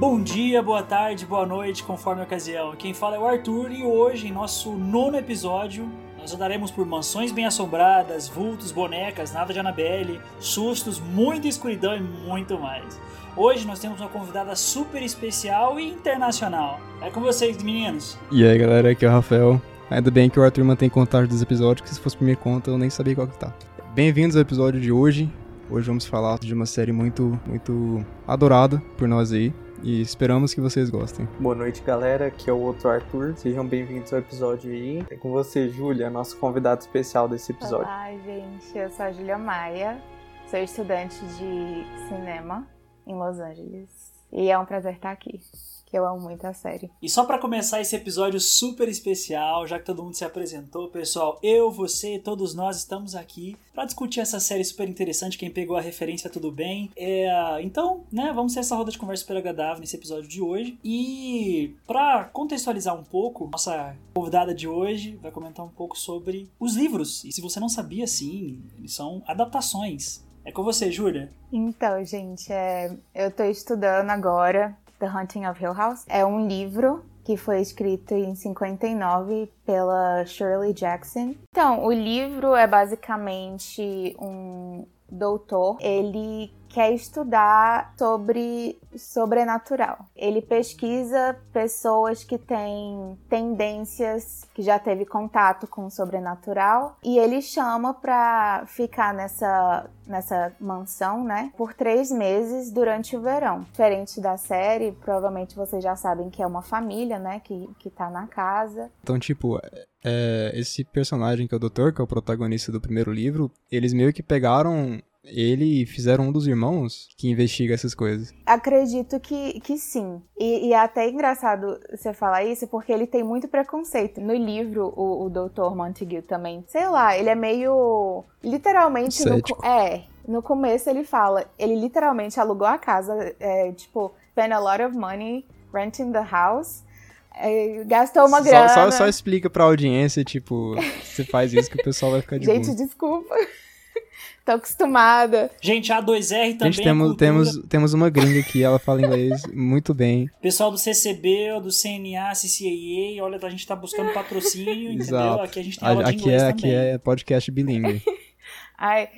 Bom dia, boa tarde, boa noite, conforme a ocasião. Quem fala é o Arthur e hoje, em nosso nono episódio, nós andaremos por mansões bem assombradas, vultos, bonecas, nada de Annabelle, sustos, muita escuridão e muito mais. Hoje nós temos uma convidada super especial e internacional. É com vocês, meninos. E aí, galera, aqui é o Rafael. Ainda bem que o Arthur mantém contagem dos episódios, que se fosse por minha conta eu nem sabia qual que tá. Bem-vindos ao episódio de hoje. Hoje vamos falar de uma série muito, muito adorada por nós aí. E esperamos que vocês gostem. Boa noite, galera. Aqui é o outro Arthur. Sejam bem-vindos ao episódio aí. É com você, Júlia, nosso convidado especial desse episódio. Olá, gente. Eu sou a Júlia Maia. Sou estudante de cinema em Los Angeles. E é um prazer estar aqui que eu amo muito a série. E só para começar esse episódio super especial, já que todo mundo se apresentou, pessoal, eu, você, todos nós estamos aqui para discutir essa série super interessante. Quem pegou a referência, tudo bem. É, então, né, vamos ter essa roda de conversa super agradável nesse episódio de hoje. E para contextualizar um pouco, nossa convidada de hoje vai comentar um pouco sobre os livros. E se você não sabia, sim, eles são adaptações. É com você, Júlia. Então, gente, é, eu tô estudando agora The Haunting of Hill House. É um livro que foi escrito em 59 pela Shirley Jackson. Então, o livro é basicamente um doutor, ele quer estudar sobre sobrenatural. Ele pesquisa pessoas que têm tendências, que já teve contato com o sobrenatural, e ele chama para ficar nessa, nessa mansão, né, por três meses durante o verão. Diferente da série, provavelmente vocês já sabem que é uma família, né, que, que tá na casa. Então, tipo, é, esse personagem que é o doutor, que é o protagonista do primeiro livro, eles meio que pegaram ele fizeram um dos irmãos que investiga essas coisas. Acredito que, que sim. E, e é até engraçado você falar isso, porque ele tem muito preconceito. No livro, o, o Dr. Montague também, sei lá, ele é meio. Literalmente. No, é. No começo ele fala, ele literalmente alugou a casa, é, tipo, spent a lot of money renting the house. É, gastou uma grana. Só, só, explica pra audiência, tipo, você faz isso que o pessoal vai ficar de Gente, desculpa. Tô acostumada. Gente, a 2R também Gente, temos, é temos, temos uma gringa aqui, ela fala inglês muito bem. Pessoal do CCB, do CNA, CCAA, olha, a gente tá buscando patrocínio, entendeu? Exato. Aqui a gente tem aula de aqui inglês é, também. Aqui é podcast bilíngue. Ai,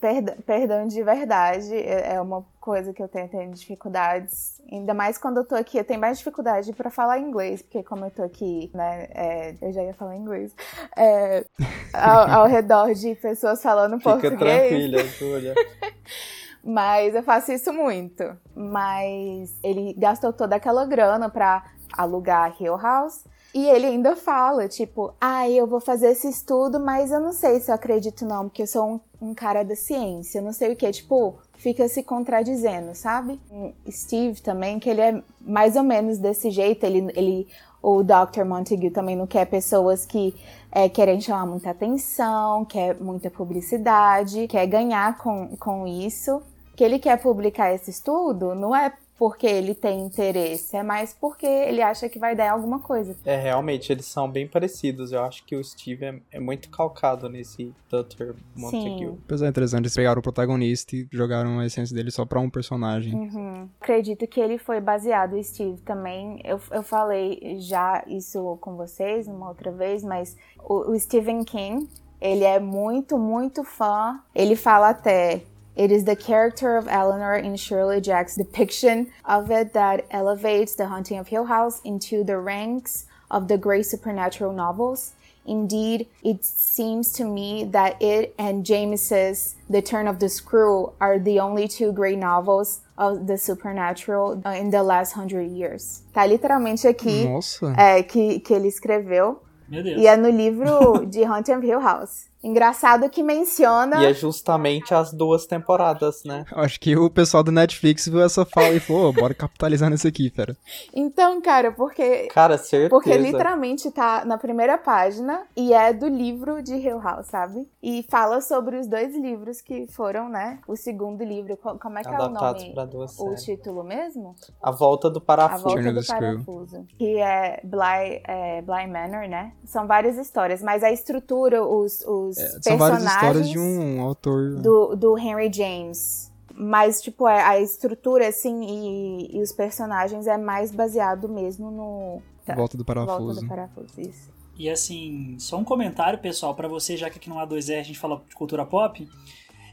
perdão, perdão de verdade, é uma coisa que eu tenho, tenho dificuldades. Ainda mais quando eu tô aqui, eu tenho mais dificuldade para falar inglês, porque como eu tô aqui, né, é, eu já ia falar inglês, é, ao, ao, redor de pessoas falando Fica português. tranquila, Júlia. Mas eu faço isso muito. Mas ele gastou toda aquela grana pra alugar Hill House. E ele ainda fala, tipo, ah, eu vou fazer esse estudo, mas eu não sei se eu acredito não, porque eu sou um, um cara da ciência, não sei o que, tipo, fica se contradizendo, sabe? Steve também, que ele é mais ou menos desse jeito, ele, ele o Dr. Montague também não quer pessoas que é, querem chamar muita atenção, quer muita publicidade, quer ganhar com, com isso. Que ele quer publicar esse estudo não é porque ele tem interesse, é mais porque ele acha que vai dar alguma coisa. É, realmente, eles são bem parecidos. Eu acho que o Steve é, é muito calcado nesse Dr. Montague. Sim. Pois é, interessante, eles pegaram o protagonista e jogaram a essência dele só pra um personagem. Uhum. Acredito que ele foi baseado, Steve também. Eu, eu falei já isso com vocês uma outra vez, mas o, o Stephen King, ele é muito, muito fã. Ele fala até It is the character of Eleanor in Shirley Jack's depiction of it that elevates The Haunting of Hill House into the ranks of the great supernatural novels. Indeed, it seems to me that it and James's The Turn of the Screw are the only two great novels of the supernatural uh, in the last hundred years. Tá literalmente aqui Nossa. é, que, que ele escreveu. Meu Deus. E é no livro de Haunting of Hill House. Engraçado que menciona. E é justamente as duas temporadas, né? Acho que o pessoal do Netflix viu essa fala e falou, oh, bora capitalizar nisso aqui, fera. Então, cara, porque. Cara, certeza. Porque literalmente tá na primeira página e é do livro de Hill House, sabe? E fala sobre os dois livros que foram, né? O segundo livro. Como é que Adaptados é o nome? pra duas O séries. título mesmo? A Volta do A Parafuso. Volta Turn of do. Parafuso. Que é Bly, é Bly Manor, né? São várias histórias, mas a estrutura, os, os É, são várias histórias de um autor. do, do Henry James. Mas, tipo, a estrutura, assim, e, e os personagens é mais baseado mesmo no. Tá. Volta do parafuso. Volta do parafuso, isso. E assim, só um comentário, pessoal, para você, já que aqui no A2R a gente fala de cultura pop.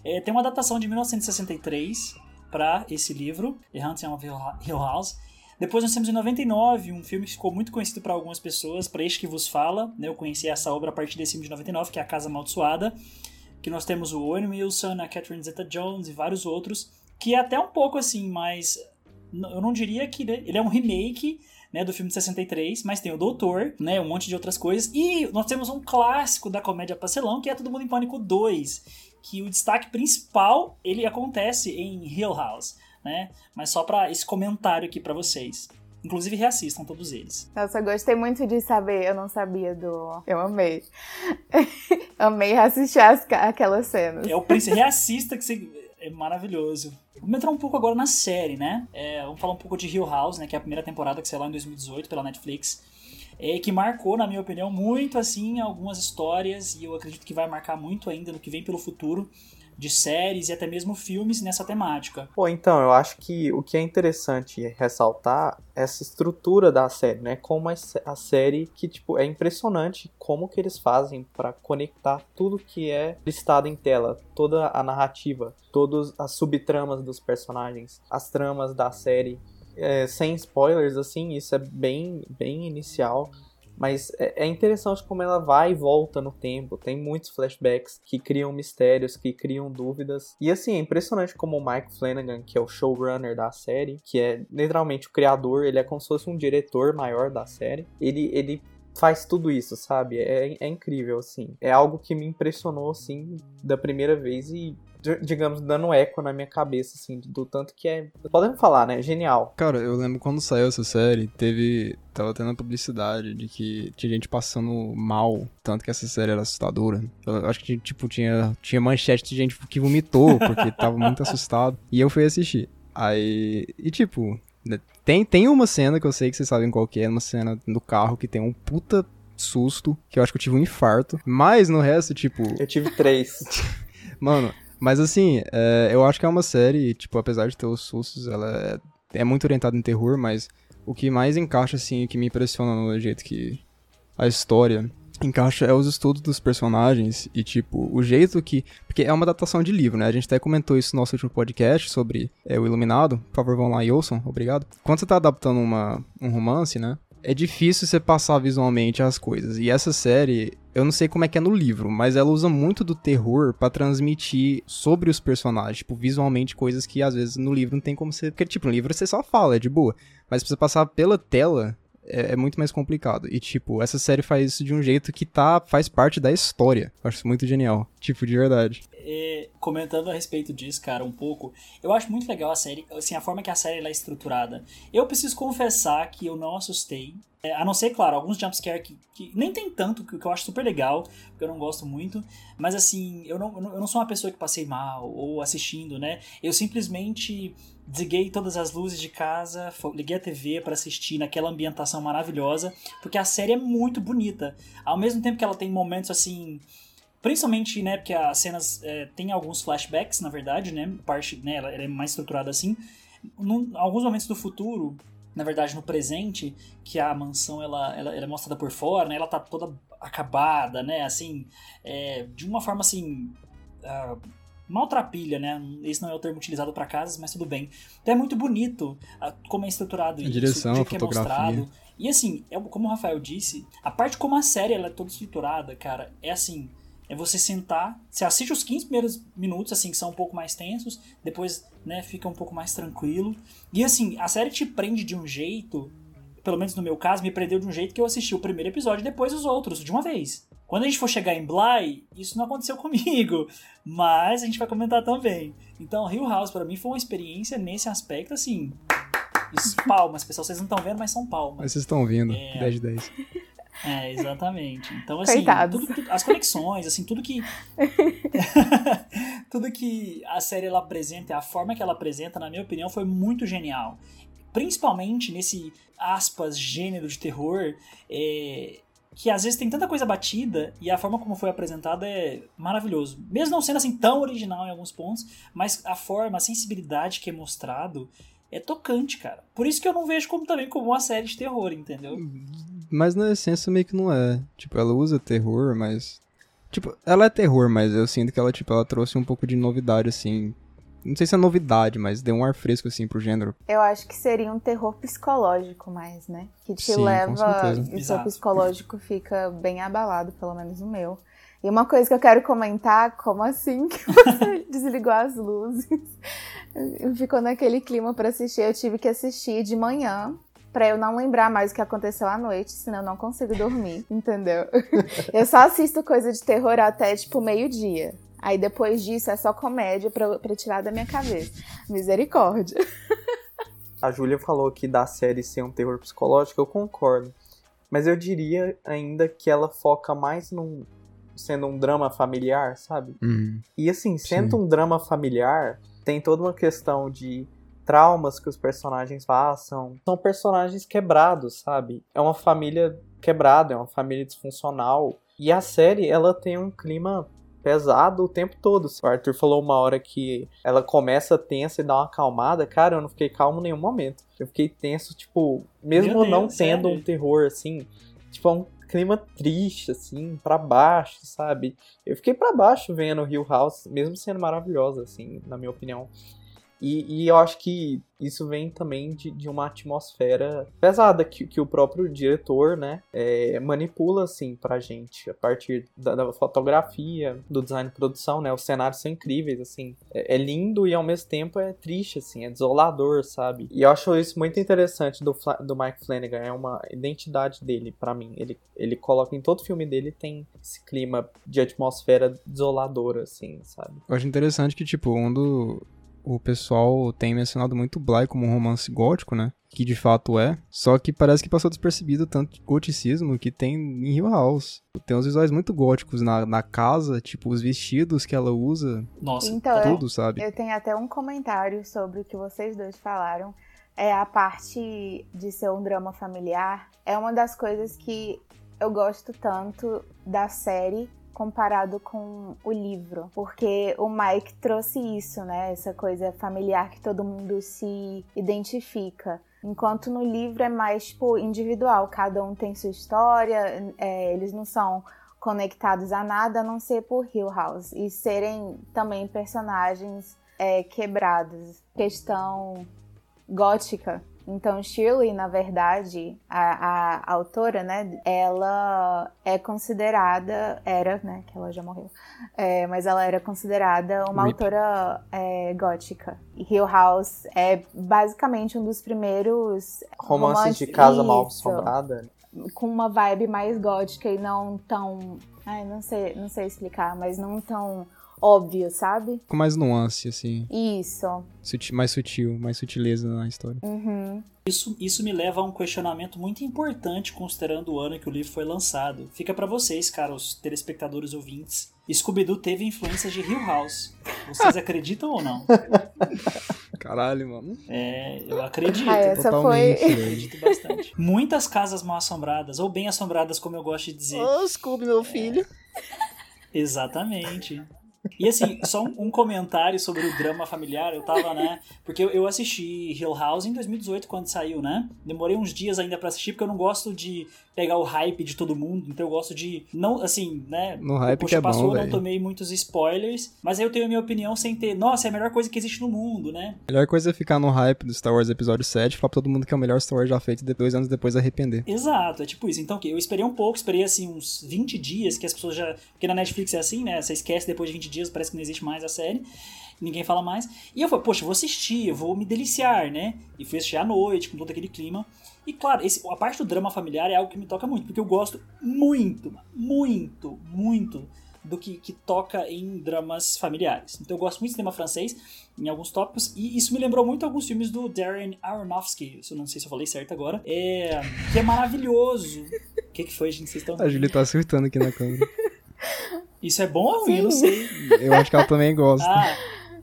É, tem uma datação de 1963 para esse livro, The Hunting of Hill House. Depois nós temos em 99 um filme que ficou muito conhecido para algumas pessoas, para este que vos fala. Né? Eu conheci essa obra a partir desse filme de 99, que é A Casa Amaldiçoada. Que nós temos o Owen Wilson, a Catherine Zeta-Jones e vários outros. Que é até um pouco assim, mas eu não diria que ele é um remake né, do filme de 63, mas tem o Doutor, né, um monte de outras coisas. E nós temos um clássico da comédia pastelão, que é Todo Mundo em Pânico 2, que o destaque principal, ele acontece em Hill House né? Mas só para esse comentário aqui para vocês. Inclusive, reassistam todos eles. Nossa, eu gostei muito de saber. Eu não sabia do. Eu amei. amei reassistir as, aquelas cenas. É o príncipe. Reassista que você. É maravilhoso. Vamos entrar um pouco agora na série, né? É, vamos falar um pouco de Hill House, né? Que é a primeira temporada que saiu lá em 2018 pela Netflix. É, que marcou, na minha opinião, muito assim algumas histórias. E eu acredito que vai marcar muito ainda no que vem pelo futuro de séries e até mesmo filmes nessa temática. Pô, então, eu acho que o que é interessante ressaltar é essa estrutura da série, né? Como a série que, tipo, é impressionante como que eles fazem para conectar tudo que é listado em tela, toda a narrativa, todas as subtramas dos personagens, as tramas da série, é, sem spoilers, assim, isso é bem, bem inicial mas é, é interessante como ela vai e volta no tempo. Tem muitos flashbacks que criam mistérios, que criam dúvidas. E assim, é impressionante como o Mike Flanagan, que é o showrunner da série, que é literalmente o criador, ele é como se fosse um diretor maior da série. Ele, ele faz tudo isso, sabe? É, é incrível, assim. É algo que me impressionou, assim, da primeira vez e digamos, dando eco na minha cabeça, assim, do tanto que é. Podemos falar, né? Genial. Cara, eu lembro quando saiu essa série, teve. Tava tendo a publicidade de que tinha gente passando mal, tanto que essa série era assustadora. Eu acho que, tipo, tinha, tinha manchete de gente que vomitou, porque tava muito assustado. E eu fui assistir. Aí. E, tipo. Né, tem, tem uma cena que eu sei que vocês sabem qual que é, uma cena no carro que tem um puta susto, que eu acho que eu tive um infarto. Mas no resto, tipo. Eu tive três. Mano, mas assim, é, eu acho que é uma série, tipo, apesar de ter os sustos, ela é, é muito orientada em terror, mas o que mais encaixa, assim, que me impressiona no jeito que a história encaixa é os estudos dos personagens e, tipo, o jeito que. Porque é uma adaptação de livro, né? A gente até comentou isso no nosso último podcast sobre é, o Iluminado. Por favor, vão lá ouçam, obrigado. Quando você tá adaptando uma, um romance, né? é difícil você passar visualmente as coisas. E essa série, eu não sei como é que é no livro, mas ela usa muito do terror para transmitir sobre os personagens, tipo, visualmente coisas que às vezes no livro não tem como ser, porque tipo, no livro você só fala, é de boa, mas pra você passar pela tela é, é, muito mais complicado. E, tipo, essa série faz isso de um jeito que tá, faz parte da história. Eu acho isso muito genial. Tipo, de verdade. É, comentando a respeito disso, cara, um pouco, eu acho muito legal a série, assim, a forma que a série é estruturada. Eu preciso confessar que eu não assustei. É, a não ser, claro, alguns jumpscare que, que nem tem tanto, que, que eu acho super legal, porque eu não gosto muito. Mas assim, eu não, eu não sou uma pessoa que passei mal ou assistindo, né? Eu simplesmente desliguei todas as luzes de casa, liguei a TV para assistir naquela ambientação maravilhosa, porque a série é muito bonita. Ao mesmo tempo que ela tem momentos assim, principalmente, né, porque as cenas é, tem alguns flashbacks, na verdade, né, parte, né, ela, ela é mais estruturada assim. Num, alguns momentos do futuro, na verdade no presente, que a mansão ela, ela, ela, é mostrada por fora, né, ela tá toda acabada, né, assim, é, de uma forma assim, uh, maltrapilha, né? Esse não é o termo utilizado para casas, mas tudo bem. Então é muito bonito a, como é estruturado a isso, direção, o que é mostrado. E assim, é, como o Rafael disse, a parte como a série ela é toda estruturada, cara, é assim, é você sentar, você assiste os 15 primeiros minutos, assim, que são um pouco mais tensos, depois, né, fica um pouco mais tranquilo. E assim, a série te prende de um jeito, pelo menos no meu caso, me prendeu de um jeito que eu assisti o primeiro episódio e depois os outros, de uma vez. Quando a gente for chegar em Bly, isso não aconteceu comigo, mas a gente vai comentar também. Então, Hill House para mim foi uma experiência nesse aspecto assim. palmas, pessoal, vocês não estão vendo, mas são palmas. Mas vocês estão ouvindo, é... 10 de 10. É, exatamente. Então, assim, tudo, tudo, as conexões, assim, tudo que. tudo que a série ela apresenta, a forma que ela apresenta, na minha opinião, foi muito genial. Principalmente nesse aspas gênero de terror. É, que às vezes tem tanta coisa batida e a forma como foi apresentada é maravilhoso. Mesmo não sendo assim tão original em alguns pontos, mas a forma, a sensibilidade que é mostrado é tocante, cara. Por isso que eu não vejo como também como uma série de terror, entendeu? Mas na essência meio que não é. Tipo, ela usa terror, mas. Tipo, ela é terror, mas eu sinto que ela, tipo, ela trouxe um pouco de novidade, assim. Não sei se é novidade, mas deu um ar fresco, assim, pro gênero. Eu acho que seria um terror psicológico mais, né? Que te Sim, com leva. certeza. E o seu psicológico fica bem abalado, pelo menos o meu. E uma coisa que eu quero comentar, como assim que você desligou as luzes? Ficou naquele clima pra assistir. Eu tive que assistir de manhã. Pra eu não lembrar mais o que aconteceu à noite, senão eu não consigo dormir, entendeu? Eu só assisto coisa de terror até, tipo, meio-dia. Aí depois disso é só comédia pra, pra tirar da minha cabeça. Misericórdia. A Júlia falou aqui da série ser um terror psicológico, eu concordo. Mas eu diria ainda que ela foca mais num. sendo um drama familiar, sabe? Uhum. E assim, sendo Sim. um drama familiar, tem toda uma questão de traumas que os personagens passam. São personagens quebrados, sabe? É uma família quebrada, é uma família disfuncional. E a série, ela tem um clima pesado o tempo todo. O Arthur falou uma hora que ela começa tensa e dá uma acalmada. Cara, eu não fiquei calmo em nenhum momento. Eu fiquei tenso, tipo, mesmo Meu não Deus, tendo sério? um terror, assim. Tipo, é um clima triste, assim, pra baixo, sabe? Eu fiquei pra baixo vendo Hill House, mesmo sendo maravilhosa, assim, na minha opinião. E, e eu acho que isso vem também de, de uma atmosfera pesada que, que o próprio diretor, né, é, manipula, assim, pra gente, a partir da, da fotografia, do design de produção, né, os cenários são incríveis, assim, é, é lindo e ao mesmo tempo é triste, assim, é desolador, sabe? E eu acho isso muito interessante do, do Mike Flanagan, é uma identidade dele, pra mim, ele, ele coloca em todo filme dele tem esse clima de atmosfera desoladora, assim, sabe? Eu acho interessante que, tipo, um do... O pessoal tem mencionado muito Bly como um romance gótico, né? Que de fato é. Só que parece que passou despercebido tanto de goticismo que tem em Hill House. Tem uns visuais muito góticos na, na casa, tipo, os vestidos que ela usa, Nossa, Então, tudo, sabe? Eu tenho até um comentário sobre o que vocês dois falaram. É a parte de ser um drama familiar. É uma das coisas que eu gosto tanto da série comparado com o livro, porque o Mike trouxe isso, né? Essa coisa familiar que todo mundo se identifica. Enquanto no livro é mais tipo individual, cada um tem sua história, é, eles não são conectados a nada a não ser por Hill House e serem também personagens é, quebrados, questão gótica. Então Shirley, na verdade, a, a autora, né, ela é considerada, era, né, que ela já morreu, é, mas ela era considerada uma Rip. autora é, gótica. E Hill House é basicamente um dos primeiros Romances de romances- casa mal assombrada. com uma vibe mais gótica e não tão. Ai, não sei, não sei explicar, mas não tão óbvio, sabe? Com mais nuance, assim. Isso. Suti- mais sutil, mais sutileza na história. Uhum. Isso, isso me leva a um questionamento muito importante considerando o ano que o livro foi lançado. Fica pra vocês, caros telespectadores ouvintes. Scooby-Doo teve influências de Hill House. Vocês acreditam ou não? Caralho, mano. É, eu acredito. Ah, essa Totalmente, foi. velho. Acredito bastante. Muitas casas mal assombradas, ou bem assombradas, como eu gosto de dizer. Ô, Scooby, meu filho. Exatamente. E assim, só um, um comentário sobre o drama familiar. Eu tava, né? Porque eu, eu assisti Hill House em 2018, quando saiu, né? Demorei uns dias ainda pra assistir, porque eu não gosto de pegar o hype de todo mundo. Então eu gosto de. Não, assim, né? No hype Poxa, que é bom, passou, eu não tomei muitos spoilers. Mas aí eu tenho a minha opinião sem ter. Nossa, é a melhor coisa que existe no mundo, né? Melhor coisa é ficar no hype do Star Wars Episódio 7 e falar pra todo mundo que é o melhor Star Wars já feito e dois anos depois arrepender. Exato, é tipo isso. Então, o quê? Eu esperei um pouco, esperei assim uns 20 dias, que as pessoas já. Porque na Netflix é assim, né? Você esquece depois de 20 dias, parece que não existe mais a série. Ninguém fala mais. E eu falei, poxa, eu vou assistir, eu vou me deliciar, né? E fui assistir à noite, com todo aquele clima. E claro, esse, a parte do drama familiar é algo que me toca muito, porque eu gosto muito, muito, muito do que, que toca em dramas familiares. Então eu gosto muito de cinema francês, em alguns tópicos, e isso me lembrou muito alguns filmes do Darren Aronofsky, isso eu não sei se eu falei certo agora, é, que é maravilhoso. O que, que foi, gente? Vocês estão... A Julie tá surtando aqui na câmera. Isso é bom ou ruim? Eu não sei. Eu acho que ela também gosta. Ah,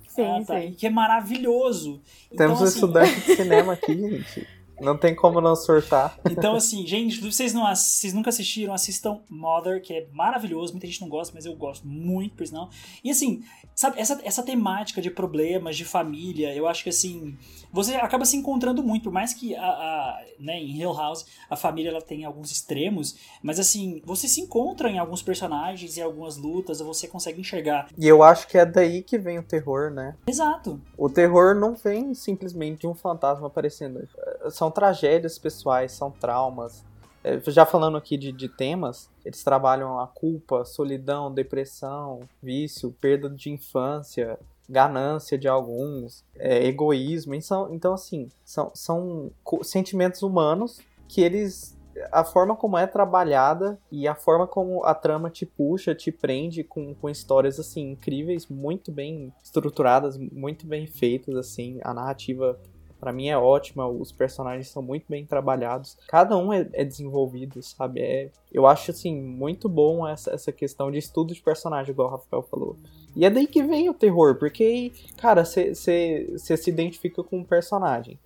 Sim, ah, tá. sim. Que é maravilhoso. Temos então, um assim, estudante de cinema aqui, gente. Não tem como não surtar. Então, assim, gente, se vocês, não, vocês nunca assistiram, assistam Mother, que é maravilhoso. Muita gente não gosta, mas eu gosto muito, por sinal. E assim, sabe, essa, essa temática de problemas, de família, eu acho que assim, você acaba se encontrando muito, por mais que a, a né, em Hill House a família ela tem alguns extremos, mas assim, você se encontra em alguns personagens e algumas lutas, você consegue enxergar. E eu acho que é daí que vem o terror, né? Exato. O terror não vem simplesmente de um fantasma aparecendo. São tragédias pessoais, são traumas. É, já falando aqui de, de temas, eles trabalham a culpa, solidão, depressão, vício, perda de infância, ganância de alguns, é, egoísmo. Então, então assim, são, são sentimentos humanos que eles. A forma como é trabalhada e a forma como a trama te puxa, te prende com, com histórias assim incríveis, muito bem estruturadas, muito bem feitas assim, a narrativa para mim é ótima, os personagens são muito bem trabalhados, cada um é, é desenvolvido, sabe? É, eu acho assim muito bom essa, essa questão de estudo de personagem, igual o Rafael falou. E é daí que vem o terror, porque, cara, você se identifica com um personagem.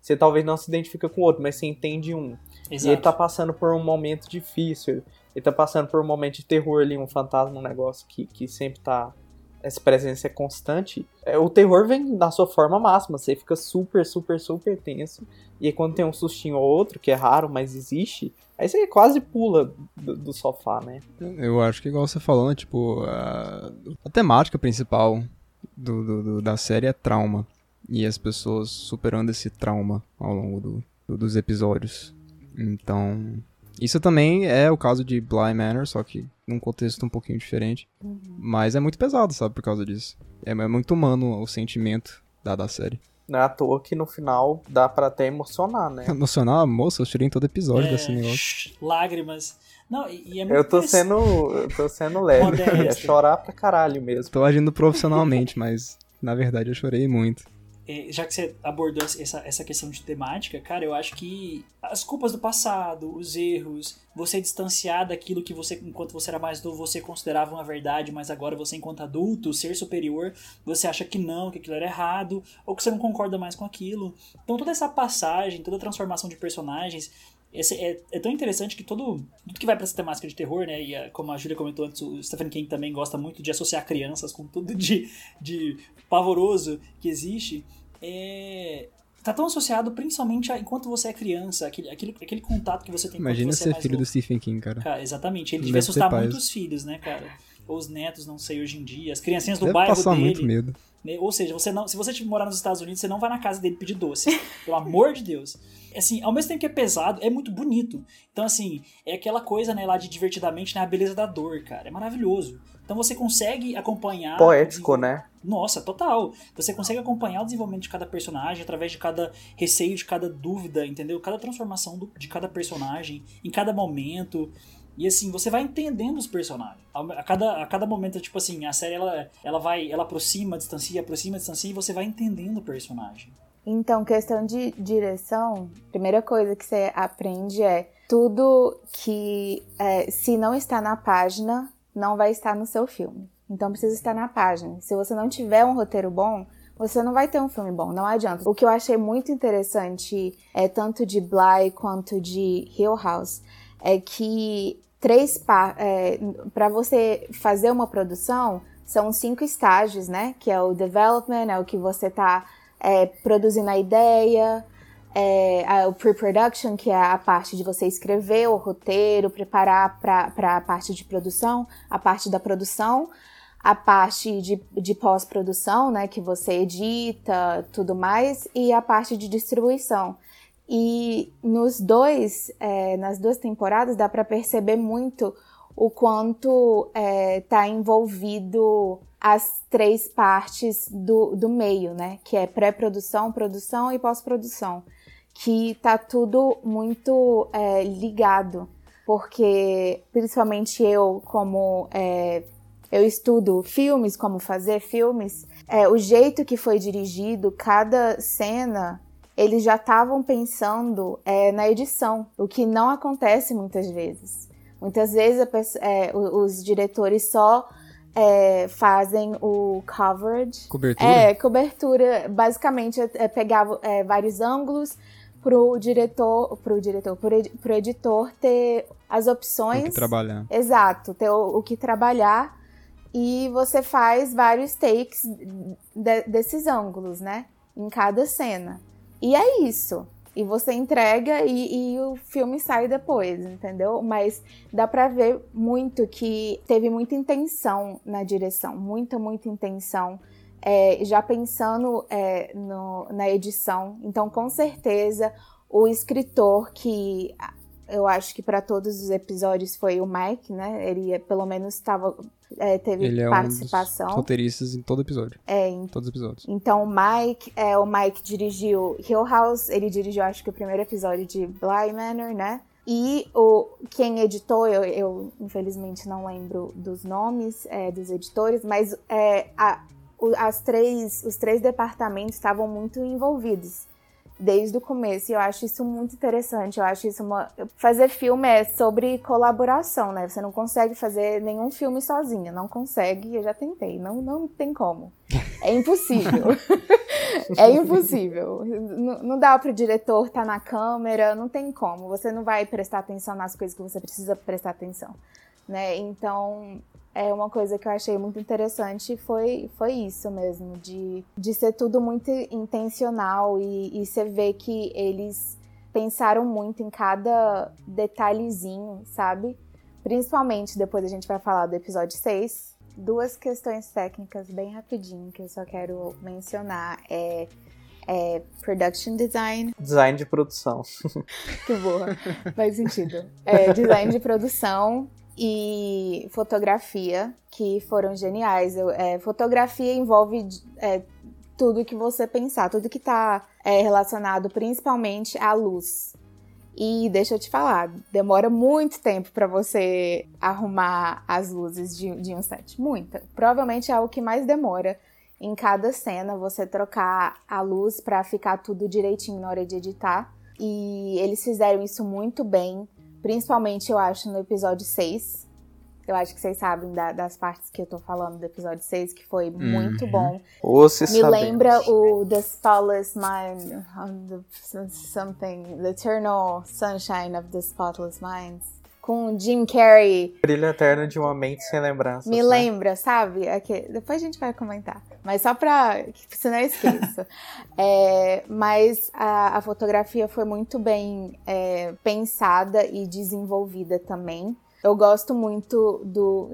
Você talvez não se identifica com o outro, mas você entende um. Exato. E ele tá passando por um momento difícil. Ele tá passando por um momento de terror ali, um fantasma, um negócio que, que sempre tá essa presença é constante, é, o terror vem na sua forma máxima. Você fica super, super, super tenso. E aí, quando tem um sustinho ou outro, que é raro, mas existe, aí você quase pula do, do sofá, né? Eu acho que, igual você falou, né, tipo, a, a temática principal do, do, do, da série é trauma. E as pessoas superando esse trauma ao longo do, dos episódios. Então, isso também é o caso de Bly Manor, só que num contexto um pouquinho diferente. Uhum. Mas é muito pesado, sabe, por causa disso. É, é muito humano o sentimento da, da série. Não é à toa que no final dá para até emocionar, né? Emocionar? Moça, eu chorei em todo episódio é, desse negócio. Lágrimas. Não, e, é muito eu tô sendo Eu tô sendo leve. É chorar pra caralho mesmo. Tô agindo profissionalmente, mas na verdade eu chorei muito. É, já que você abordou essa, essa questão de temática, cara, eu acho que as culpas do passado, os erros, você distanciar daquilo que você, enquanto você era mais novo, você considerava uma verdade, mas agora você, enquanto adulto, ser superior, você acha que não, que aquilo era errado, ou que você não concorda mais com aquilo. Então toda essa passagem, toda a transformação de personagens, esse é, é, tão interessante que todo, tudo que vai para essa temática de terror, né? E a, como a Julia comentou antes, o Stephen King também gosta muito de associar crianças com tudo de, de pavoroso que existe é, tá tão associado principalmente a enquanto você é criança, aquele, aquele, aquele contato que você tem Imagina você é ser é filho novo. do Stephen King, cara. cara exatamente. Ele devia assustar muitos filhos, né, cara? Ou os netos, não sei, hoje em dia. As criancinhas do Deve bairro passar dele. muito medo. Né? Ou seja, você não, se você morar nos Estados Unidos, você não vai na casa dele pedir doce. pelo amor de Deus. Assim, ao mesmo tempo que é pesado, é muito bonito. Então, assim, é aquela coisa, né, lá de divertidamente, né, a beleza da dor, cara. É maravilhoso. Então você consegue acompanhar. Poético, né? Nossa, total. Você consegue acompanhar o desenvolvimento de cada personagem através de cada receio, de cada dúvida, entendeu? Cada transformação do, de cada personagem, em cada momento. E assim, você vai entendendo os personagens. A cada, a cada momento, tipo assim, a série ela, ela vai, ela aproxima, distancia, aproxima, distancia, e você vai entendendo o personagem. Então, questão de direção, primeira coisa que você aprende é tudo que é, se não está na página, não vai estar no seu filme. Então precisa estar na página. Se você não tiver um roteiro bom, você não vai ter um filme bom, não adianta. O que eu achei muito interessante, é tanto de Bly quanto de Hill House, é que três é, para você fazer uma produção são cinco estágios, né? Que é o development, é o que você está é, produzindo a ideia, é, a, o pre-production, que é a parte de você escrever o roteiro, preparar para a parte de produção, a parte da produção, a parte de, de pós-produção, né, que você edita, tudo mais, e a parte de distribuição. E nos dois, é, nas duas temporadas, dá para perceber muito o quanto está é, tá envolvido as três partes do, do meio, né? Que é pré-produção, produção e pós-produção que tá tudo muito é, ligado, porque principalmente eu, como é, eu estudo filmes, como fazer filmes, é, o jeito que foi dirigido cada cena, eles já estavam pensando é, na edição, o que não acontece muitas vezes. Muitas vezes é, os diretores só é, fazem o coverage. Cobertura? É, cobertura. Basicamente, é, pegar é, vários ângulos, pro diretor, pro diretor, pro, ed, pro editor ter as opções. O que trabalhar. Exato, ter o, o que trabalhar e você faz vários takes de, desses ângulos, né? Em cada cena. E é isso. E você entrega e, e, o filme sai depois, entendeu? Mas dá pra ver muito que teve muita intenção na direção, muita, muita intenção. É, já pensando é, no, na edição. Então, com certeza, o escritor que eu acho que para todos os episódios foi o Mike, né? Ele pelo menos estava é, teve Ele é participação. Um dos roteiristas em todo episódio. É, em todos os episódios. Então o Mike, é, o Mike dirigiu Hill House, ele dirigiu acho que o primeiro episódio de Bly Manor, né? E o quem editou, eu, eu infelizmente não lembro dos nomes é, dos editores, mas é, a, as três, os três departamentos estavam muito envolvidos desde o começo. E eu acho isso muito interessante. Eu acho isso uma. Fazer filme é sobre colaboração, né? Você não consegue fazer nenhum filme sozinha. Não consegue. Eu já tentei. Não, não tem como. É impossível. é impossível. Não, não dá pro diretor estar tá na câmera. Não tem como. Você não vai prestar atenção nas coisas que você precisa prestar atenção. Né? Então, é uma coisa que eu achei muito interessante foi, foi isso mesmo, de, de ser tudo muito intencional e, e você vê que eles pensaram muito em cada detalhezinho, sabe? Principalmente depois a gente vai falar do episódio 6. Duas questões técnicas bem rapidinho que eu só quero mencionar é, é production design. Design de produção. que boa, faz sentido. É, design de produção e fotografia, que foram geniais. Eu, é, fotografia envolve é, tudo que você pensar, tudo que está é, relacionado principalmente à luz. E deixa eu te falar, demora muito tempo para você arrumar as luzes de, de um set. Muita. Provavelmente é o que mais demora em cada cena você trocar a luz para ficar tudo direitinho na hora de editar. E eles fizeram isso muito bem. Principalmente, eu acho, no episódio 6. Eu acho que vocês sabem da, das partes que eu tô falando do episódio 6, que foi uhum. muito bom. Ou se Me sabemos. lembra o The Spotless Mind, the, something, The Eternal Sunshine of the Spotless Minds. Com Jim Carrey. Brilho eterno de uma mente sem lembrança. Me né? lembra, sabe? Aqui, depois a gente vai comentar. Mas só pra. Senão eu esqueço. é, mas a, a, fotografia foi muito bem é, pensada e desenvolvida também. Eu gosto muito do.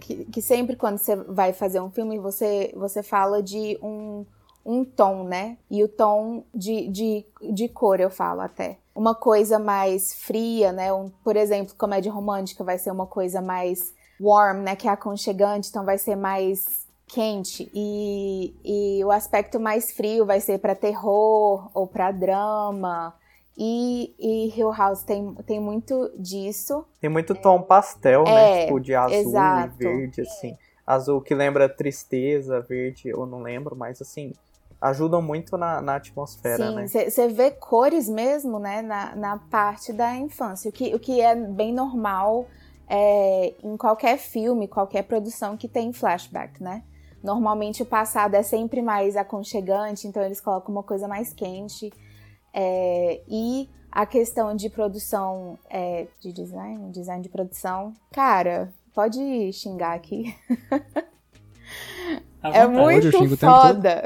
Que, que, sempre quando você vai fazer um filme, você, você fala de um, um tom, né? E o tom de, de, de cor, eu falo até. Uma coisa mais fria, né? Um, por exemplo, comédia romântica vai ser uma coisa mais warm, né? Que é aconchegante, então vai ser mais quente e, e o aspecto mais frio vai ser para terror ou para drama. E, e Hill House tem, tem muito disso. Tem muito tom pastel, né? é, né? Tipo de azul exato. e verde, assim. Azul que lembra tristeza, verde, eu não lembro, mas assim, ajudam muito na, na atmosfera, Sim, né? Você vê cores mesmo, né, na, na parte da infância, o que, o que é bem normal é, em qualquer filme, qualquer produção que tem flashback, né? Normalmente o passado é sempre mais aconchegante, então eles colocam uma coisa mais quente. É, e a questão de produção é, de design, design de produção, cara, pode xingar aqui. é muito foda.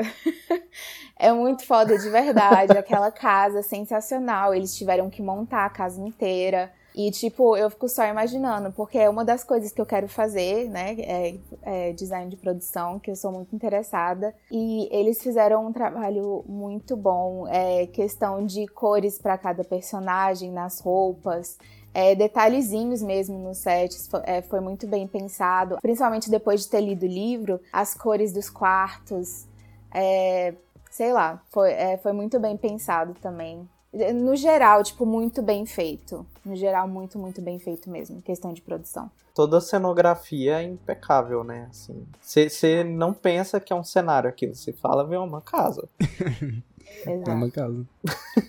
é muito foda de verdade. Aquela casa sensacional. Eles tiveram que montar a casa inteira. E, tipo, eu fico só imaginando, porque é uma das coisas que eu quero fazer, né? É, é design de produção, que eu sou muito interessada. E eles fizeram um trabalho muito bom. É, questão de cores para cada personagem nas roupas. É, detalhezinhos mesmo nos sets, foi, é, foi muito bem pensado. Principalmente depois de ter lido o livro, as cores dos quartos. É, sei lá, foi, é, foi muito bem pensado também. No geral, tipo, muito bem feito. No geral, muito, muito bem feito mesmo, questão de produção. Toda a cenografia é impecável, né? Assim, você não pensa que é um cenário aquilo, você fala, vê uma casa. É uma casa.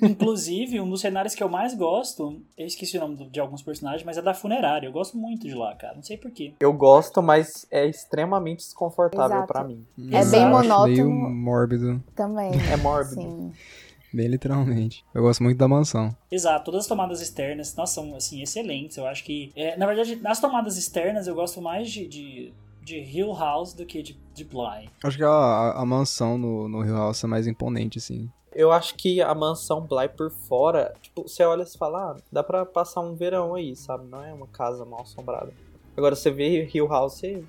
Inclusive, um dos cenários que eu mais gosto, eu esqueci o nome de alguns personagens, mas é da funerária. Eu gosto muito de lá, cara. Não sei porquê. Eu gosto, mas é extremamente desconfortável para mim. É bem monótono. Meio mórbido. Também. É mórbido. Sim. Bem literalmente. Eu gosto muito da mansão. Exato, todas as tomadas externas, nossa, são assim, excelentes. Eu acho que. É, na verdade, nas tomadas externas eu gosto mais de, de, de Hill House do que de, de Bly. Acho que a, a, mansão no, no Hill House é mais imponente, assim. Eu acho que a mansão Bly por fora, tipo, você olha e fala, ah, dá pra passar um verão aí, sabe? Não é uma casa mal assombrada. Agora você vê Hill House, você...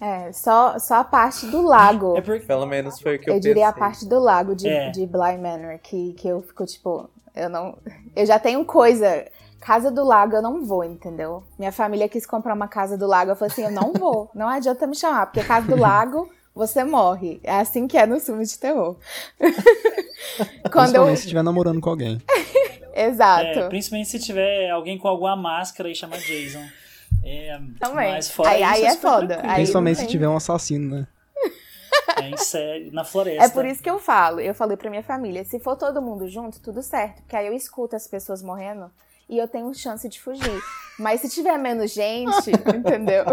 É, só, só a parte do lago. É porque. pelo menos foi o que eu, eu diria a pensei. parte do lago de, É. de Bly Manor, que, que eu fico tipo, eu não. Eu já tenho coisa. Casa do lago eu não vou, entendeu? Minha família quis comprar uma casa do lago, eu falei assim, eu não vou. Não adianta me chamar, porque casa do lago você morre. É assim que é nos filmes de terror. Quando eu. Principalmente se estiver namorando com alguém. Exato. É, principalmente se tiver alguém com alguma máscara e chama Jason. É, Também. Mas fora Aí- isso, aí é super foda. Aí Principalmente se tiver um assassino, né? É, em série, na floresta. É por isso que eu falo, eu falei pra minha família, se for todo mundo junto, tudo certo, porque aí eu escuto as pessoas morrendo e eu tenho chance de fugir. Mas se tiver menos gente, entendeu?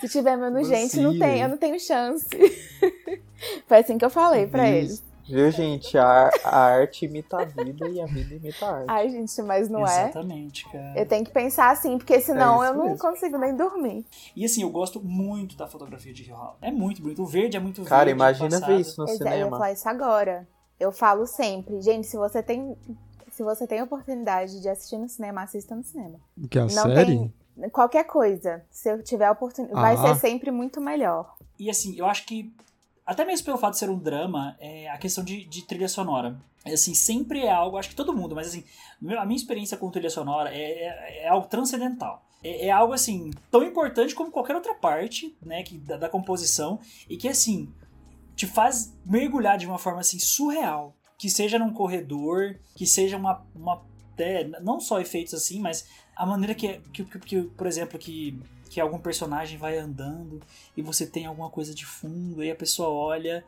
Se tiver menos gente, não tem, eu não tenho chance. Foi assim que eu falei pra eles. Viu, gente? A, a arte imita a vida e a vida imita a arte. Ai, gente, mas não é. Exatamente, cara. Eu tenho que pensar assim, porque senão É eu não mesmo. consigo nem dormir. E assim, eu gosto muito da fotografia de House. É muito bonito. O verde é muito Cara, verde. imagina passado. ver isso no Exato, eu ia cinema. falar isso agora. Eu falo sempre, gente, se você tem. Se você tem oportunidade de assistir no cinema, assista no cinema. Que a Não série? tem qualquer coisa. Se eu tiver oportunidade, vai Ah. ser sempre muito melhor. E assim, eu acho que, até mesmo pelo fato de ser um drama, é a questão de, de trilha sonora. É, Assim, sempre é algo, acho que todo mundo, mas assim, a minha experiência com trilha sonora é, é, é algo transcendental. É, é algo, assim, tão importante como qualquer outra parte, né, que, da, da composição, e que, assim, te faz mergulhar de uma forma, assim, surreal. Que seja num corredor, que seja uma... uma é, não só efeitos assim, mas a maneira que, que, que, por exemplo, que, que algum personagem vai andando e você tem alguma coisa de fundo, e a pessoa olha,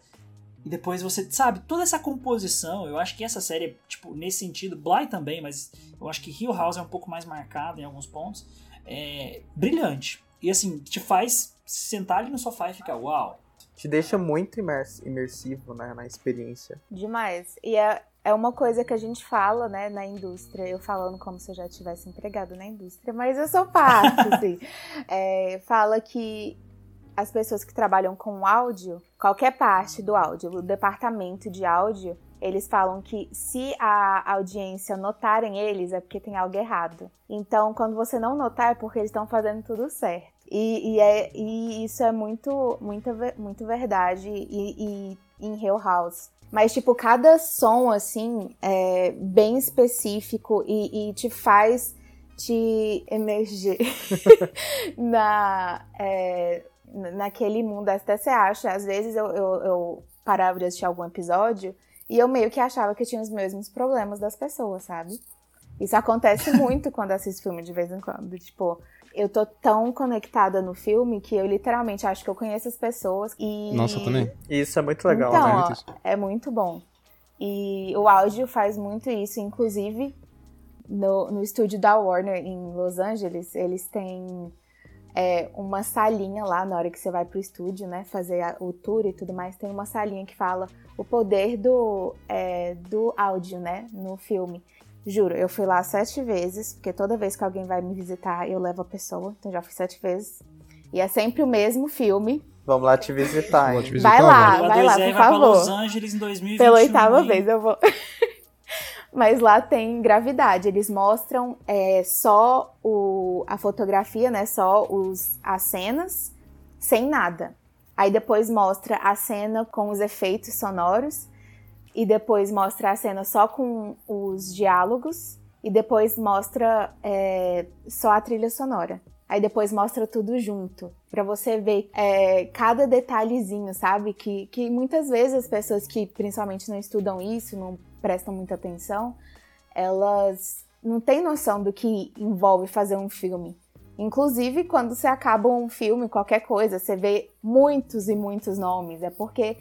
e depois você, sabe, toda essa composição, eu acho que essa série, tipo, nesse sentido, Bly também, mas eu acho que Hill House é um pouco mais marcado em alguns pontos, é brilhante. E assim, te faz sentar ali no sofá e ficar, uau. Te deixa muito imers- imersivo né, na experiência. Demais. E é, é uma coisa que a gente fala, né, na indústria. Eu falando como se eu já tivesse empregado na indústria, mas eu sou parte, assim. É, fala que as pessoas que trabalham com áudio, qualquer parte do áudio, o departamento de áudio, eles falam que se a audiência notarem eles é porque tem algo errado. Então, quando você não notar, é porque eles estão fazendo tudo certo. E, e é, e isso é muito, muito, muito verdade e, e em Hill House. Mas, tipo, cada som, assim, é bem específico e, e te faz te emergir na, é, naquele mundo. Até você acha, às vezes eu, eu, eu parava de assistir algum episódio e eu meio que achava que tinha os mesmos problemas das pessoas, sabe? Isso acontece muito quando assisto filme de vez em quando. Tipo, eu tô tão conectada no filme que eu literalmente acho que eu conheço as pessoas e. Nossa, eu também. Isso é muito legal, Então, né? ó, é muito bom. E o áudio faz muito isso, inclusive no, no estúdio da Warner em Los Angeles, eles têm é, uma salinha lá na hora que você vai pro estúdio, né? Fazer a- o tour e tudo mais, tem uma salinha que fala o poder do, é, do áudio, né? No filme. Juro, eu fui lá sete vezes, porque toda vez que alguém vai me visitar, eu levo a pessoa, então já fui sete vezes. E é sempre o mesmo filme, Vamos lá te visitar, Vou hein? te visitar, Vai lá, velho. a vai lá, 2R por vai favor. Los Angeles em 2021. Pela oitava hein? vez eu vou. Mas lá tem gravidade. Eles mostram é, só o, a fotografia, né? Só os, as cenas, sem nada. Aí depois mostra a cena com os efeitos sonoros. E depois mostra a cena só com os diálogos. E depois mostra é, só a trilha sonora. Aí depois mostra tudo junto, Pra você ver é, cada detalhezinho, sabe? Que, que muitas vezes as pessoas que principalmente não estudam isso, não prestam muita atenção, elas não têm noção do que envolve fazer um filme. Inclusive, quando você acaba um filme, qualquer coisa, você vê muitos e muitos nomes. É porque,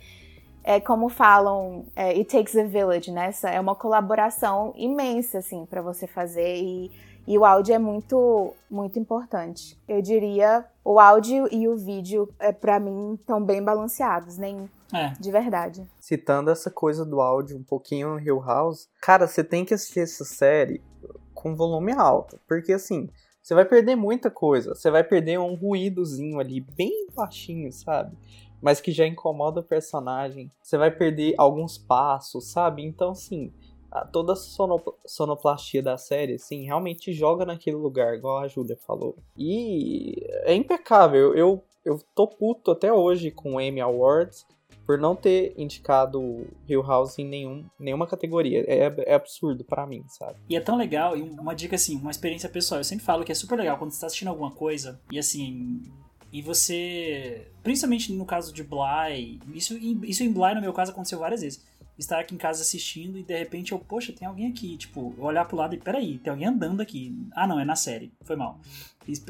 é como falam, é, it takes a village, né? Essa é uma colaboração imensa, assim, pra você fazer. E, E o áudio é muito, muito importante. Eu diria, o áudio e o vídeo, é, para mim, estão bem balanceados, nem É. de verdade. Citando essa coisa do áudio um pouquinho no Hill House, cara, você tem que assistir essa série com volume alto. Porque assim, você vai perder muita coisa. Você vai perder um ruídozinho ali, bem baixinho, sabe? Mas que já incomoda o personagem. Você vai perder alguns passos, sabe? Então, a- toda a sono- sonoplastia da série, assim, realmente joga naquele lugar, igual a Júlia falou. E é impecável. Eu, eu tô puto até hoje com o Emmy Awards por não ter indicado Hill House em nenhum, nenhuma categoria. É, é absurdo pra mim, sabe? E é tão legal, e uma dica assim, uma experiência pessoal. Eu sempre falo que é super legal quando você tá assistindo alguma coisa e assim. E você. Principalmente no caso de Bly. Isso, isso em Bly, no meu caso, aconteceu várias vezes. Estar aqui em casa assistindo e de repente eu, poxa, tem alguém aqui. Tipo, eu olhar pro lado e peraí, tem alguém andando aqui. Ah, não, é na série. Foi mal.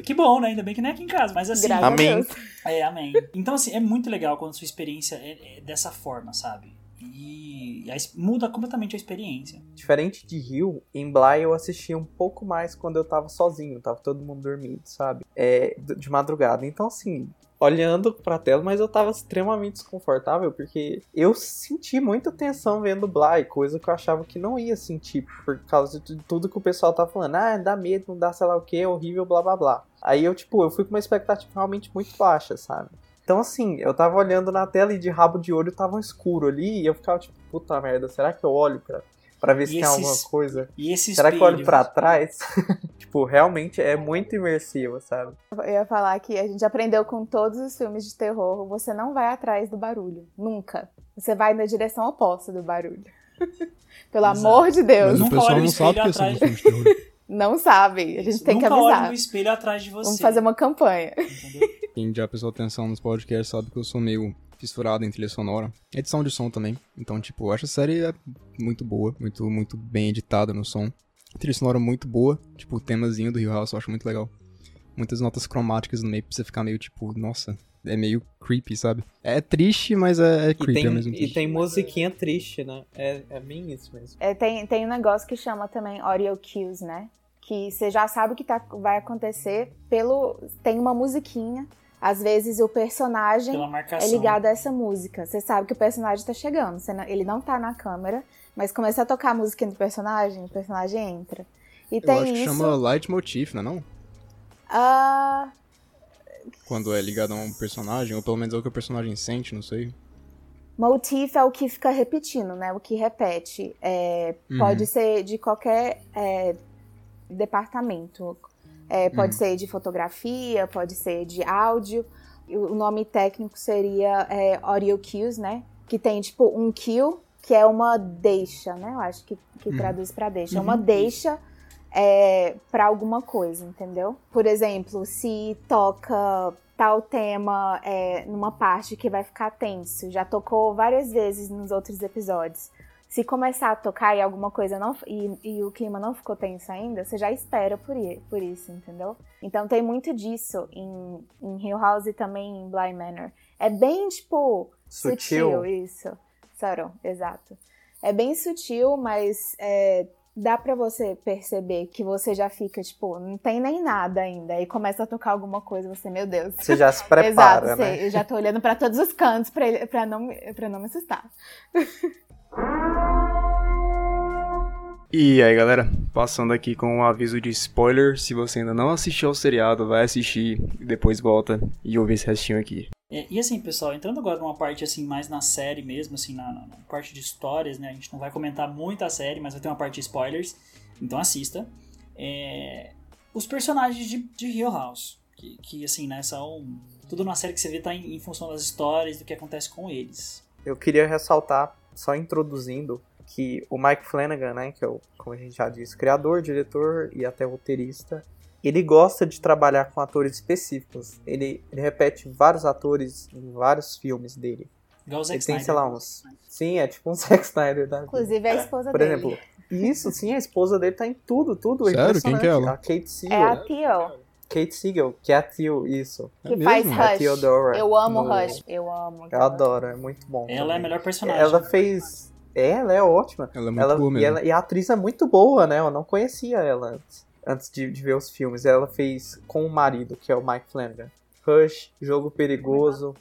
Que bom, né? Ainda bem que não é aqui em casa. Mas assim. Graças Amém. É, amém. Então, assim, é muito legal quando a sua experiência é, é dessa forma, sabe? E, e muda completamente a experiência. Diferente de Hill, em Bly eu assistia um pouco mais quando eu tava sozinho, tava todo mundo dormindo, sabe? É, de madrugada. Então, assim, olhando pra tela, mas eu tava extremamente desconfortável, porque eu senti muita tensão vendo Bly, coisa que eu achava que não ia sentir, por causa de tudo que o pessoal tava falando. Ah, dá medo, não dá sei lá o que, é horrível, blá blá blá. Aí eu, tipo, eu fui com uma expectativa realmente muito baixa, sabe? Então, assim, eu tava olhando na tela e de rabo de olho tava um escuro ali, e eu ficava tipo, puta merda, será que eu olho pra, pra ver se E tem esses- alguma coisa? E esse Será que eu olho espelho- pra trás? tipo, realmente é muito imersivo, sabe? Eu ia falar que a gente aprendeu com todos os filmes de terror, você não vai atrás do barulho. Nunca. Você vai na direção oposta do barulho. Pelo Exato. amor de Deus. Mas o pessoal não sabe espelho que são atrás. filmes de terror. Não sabe. A gente tem que Nunca olhe avisar. no espelho atrás de você. Vamos fazer uma campanha. entendeu? Quem já prestou atenção nos podcasts sabe que eu sou meio fissurado em trilha sonora. Edição de som também. Então, tipo, eu acho a série é muito boa, muito, muito bem editada no som. Trilha sonora muito boa. Tipo, o temazinho do Hill House eu acho muito legal. Muitas notas cromáticas no meio pra você ficar meio tipo, nossa, é meio creepy, sabe? É triste, mas é, é E creepy tem, ao mesmo e tempo. tem musiquinha triste, né? É, é bem isso mesmo. É, tem, tem um negócio que chama também audio cues, né? Que você já sabe o que tá, vai acontecer pelo. Tem uma musiquinha. Às vezes o personagem é ligado a essa música. Você sabe que o personagem tá chegando. Você não- ele não tá na câmera, mas começa a tocar a música do personagem, o personagem entra. E Eu tem acho que isso. chama leitmotiv, não é não? Ah, Quando é ligado a um personagem, ou pelo menos é o que o personagem sente, não sei. motif é o que fica repetindo, né? O que repete. É, Uhum. Pode ser de qualquer é, departamento. É, pode Uhum. ser de fotografia, pode ser de áudio. O nome técnico seria é, audio cues, né? Que tem tipo um cue, que é uma deixa, né? Eu acho que, que Uhum. traduz pra deixa. É Uhum, uma deixa é, para alguma coisa, entendeu? Por exemplo, se toca tal tema é, numa parte que vai ficar tenso, já tocou várias vezes nos outros episódios. Se começar a tocar e alguma coisa não e, e o clima não ficou tenso ainda, você já espera por, por isso, entendeu? Então tem muito disso em, em Hill House e também em Bly Manor. É bem tipo Sutil. isso. Subtle, exato. É bem sutil, mas é, dá pra você perceber que você já fica, tipo, não tem nem nada ainda. Aí começa a tocar alguma coisa, você, meu Deus. Você já se prepara, Exato, né? eu já tô olhando pra todos os cantos pra, ele- pra, não, me- pra não me assustar. E aí, galera, passando aqui com um aviso de spoiler, se você ainda não assistiu ao seriado, vai assistir e depois volta e ouve esse restinho aqui. É, e assim, pessoal, entrando agora numa parte assim mais na série mesmo, assim, na, na- na parte de histórias, né? A gente não vai comentar muito a série, mas vai ter uma parte de spoilers, então assista. É, os personagens de, de Hill House, que, que assim, né, são tudo na série que você vê tá em, em função das histórias, do que acontece com eles. Eu queria ressaltar, só introduzindo, que o Mike Flanagan, né, que é o, como a gente já disse, criador, diretor e até roteirista, ele gosta de trabalhar com atores específicos. Ele, ele repete vários atores em vários filmes dele. Igual o Zack Ele tem, Snyder. sei lá, uns. Sim, é tipo um Zack Snyder da vida. Inclusive a esposa Por dele. exemplo, isso, sim, a esposa dele tá em tudo, tudo. Sério? Quem que é ela? A Kate É Siegel. a Theo, Kate Siegel, que é a Tio, isso. É que mesmo? faz A Rush. Theodora. Eu amo no- Rush. Eu amo. Eu adoro, é muito bom. Ela é a também. melhor personagem. Ela fez. É, ela é ótima. Ela é muito Ela, boa e, mesmo. ela- e a atriz é muito boa, né? Eu não conhecia ela antes. Antes de, de ver os filmes. Ela fez com o marido, que é o Mike Flanagan. Rush, Jogo Perigoso,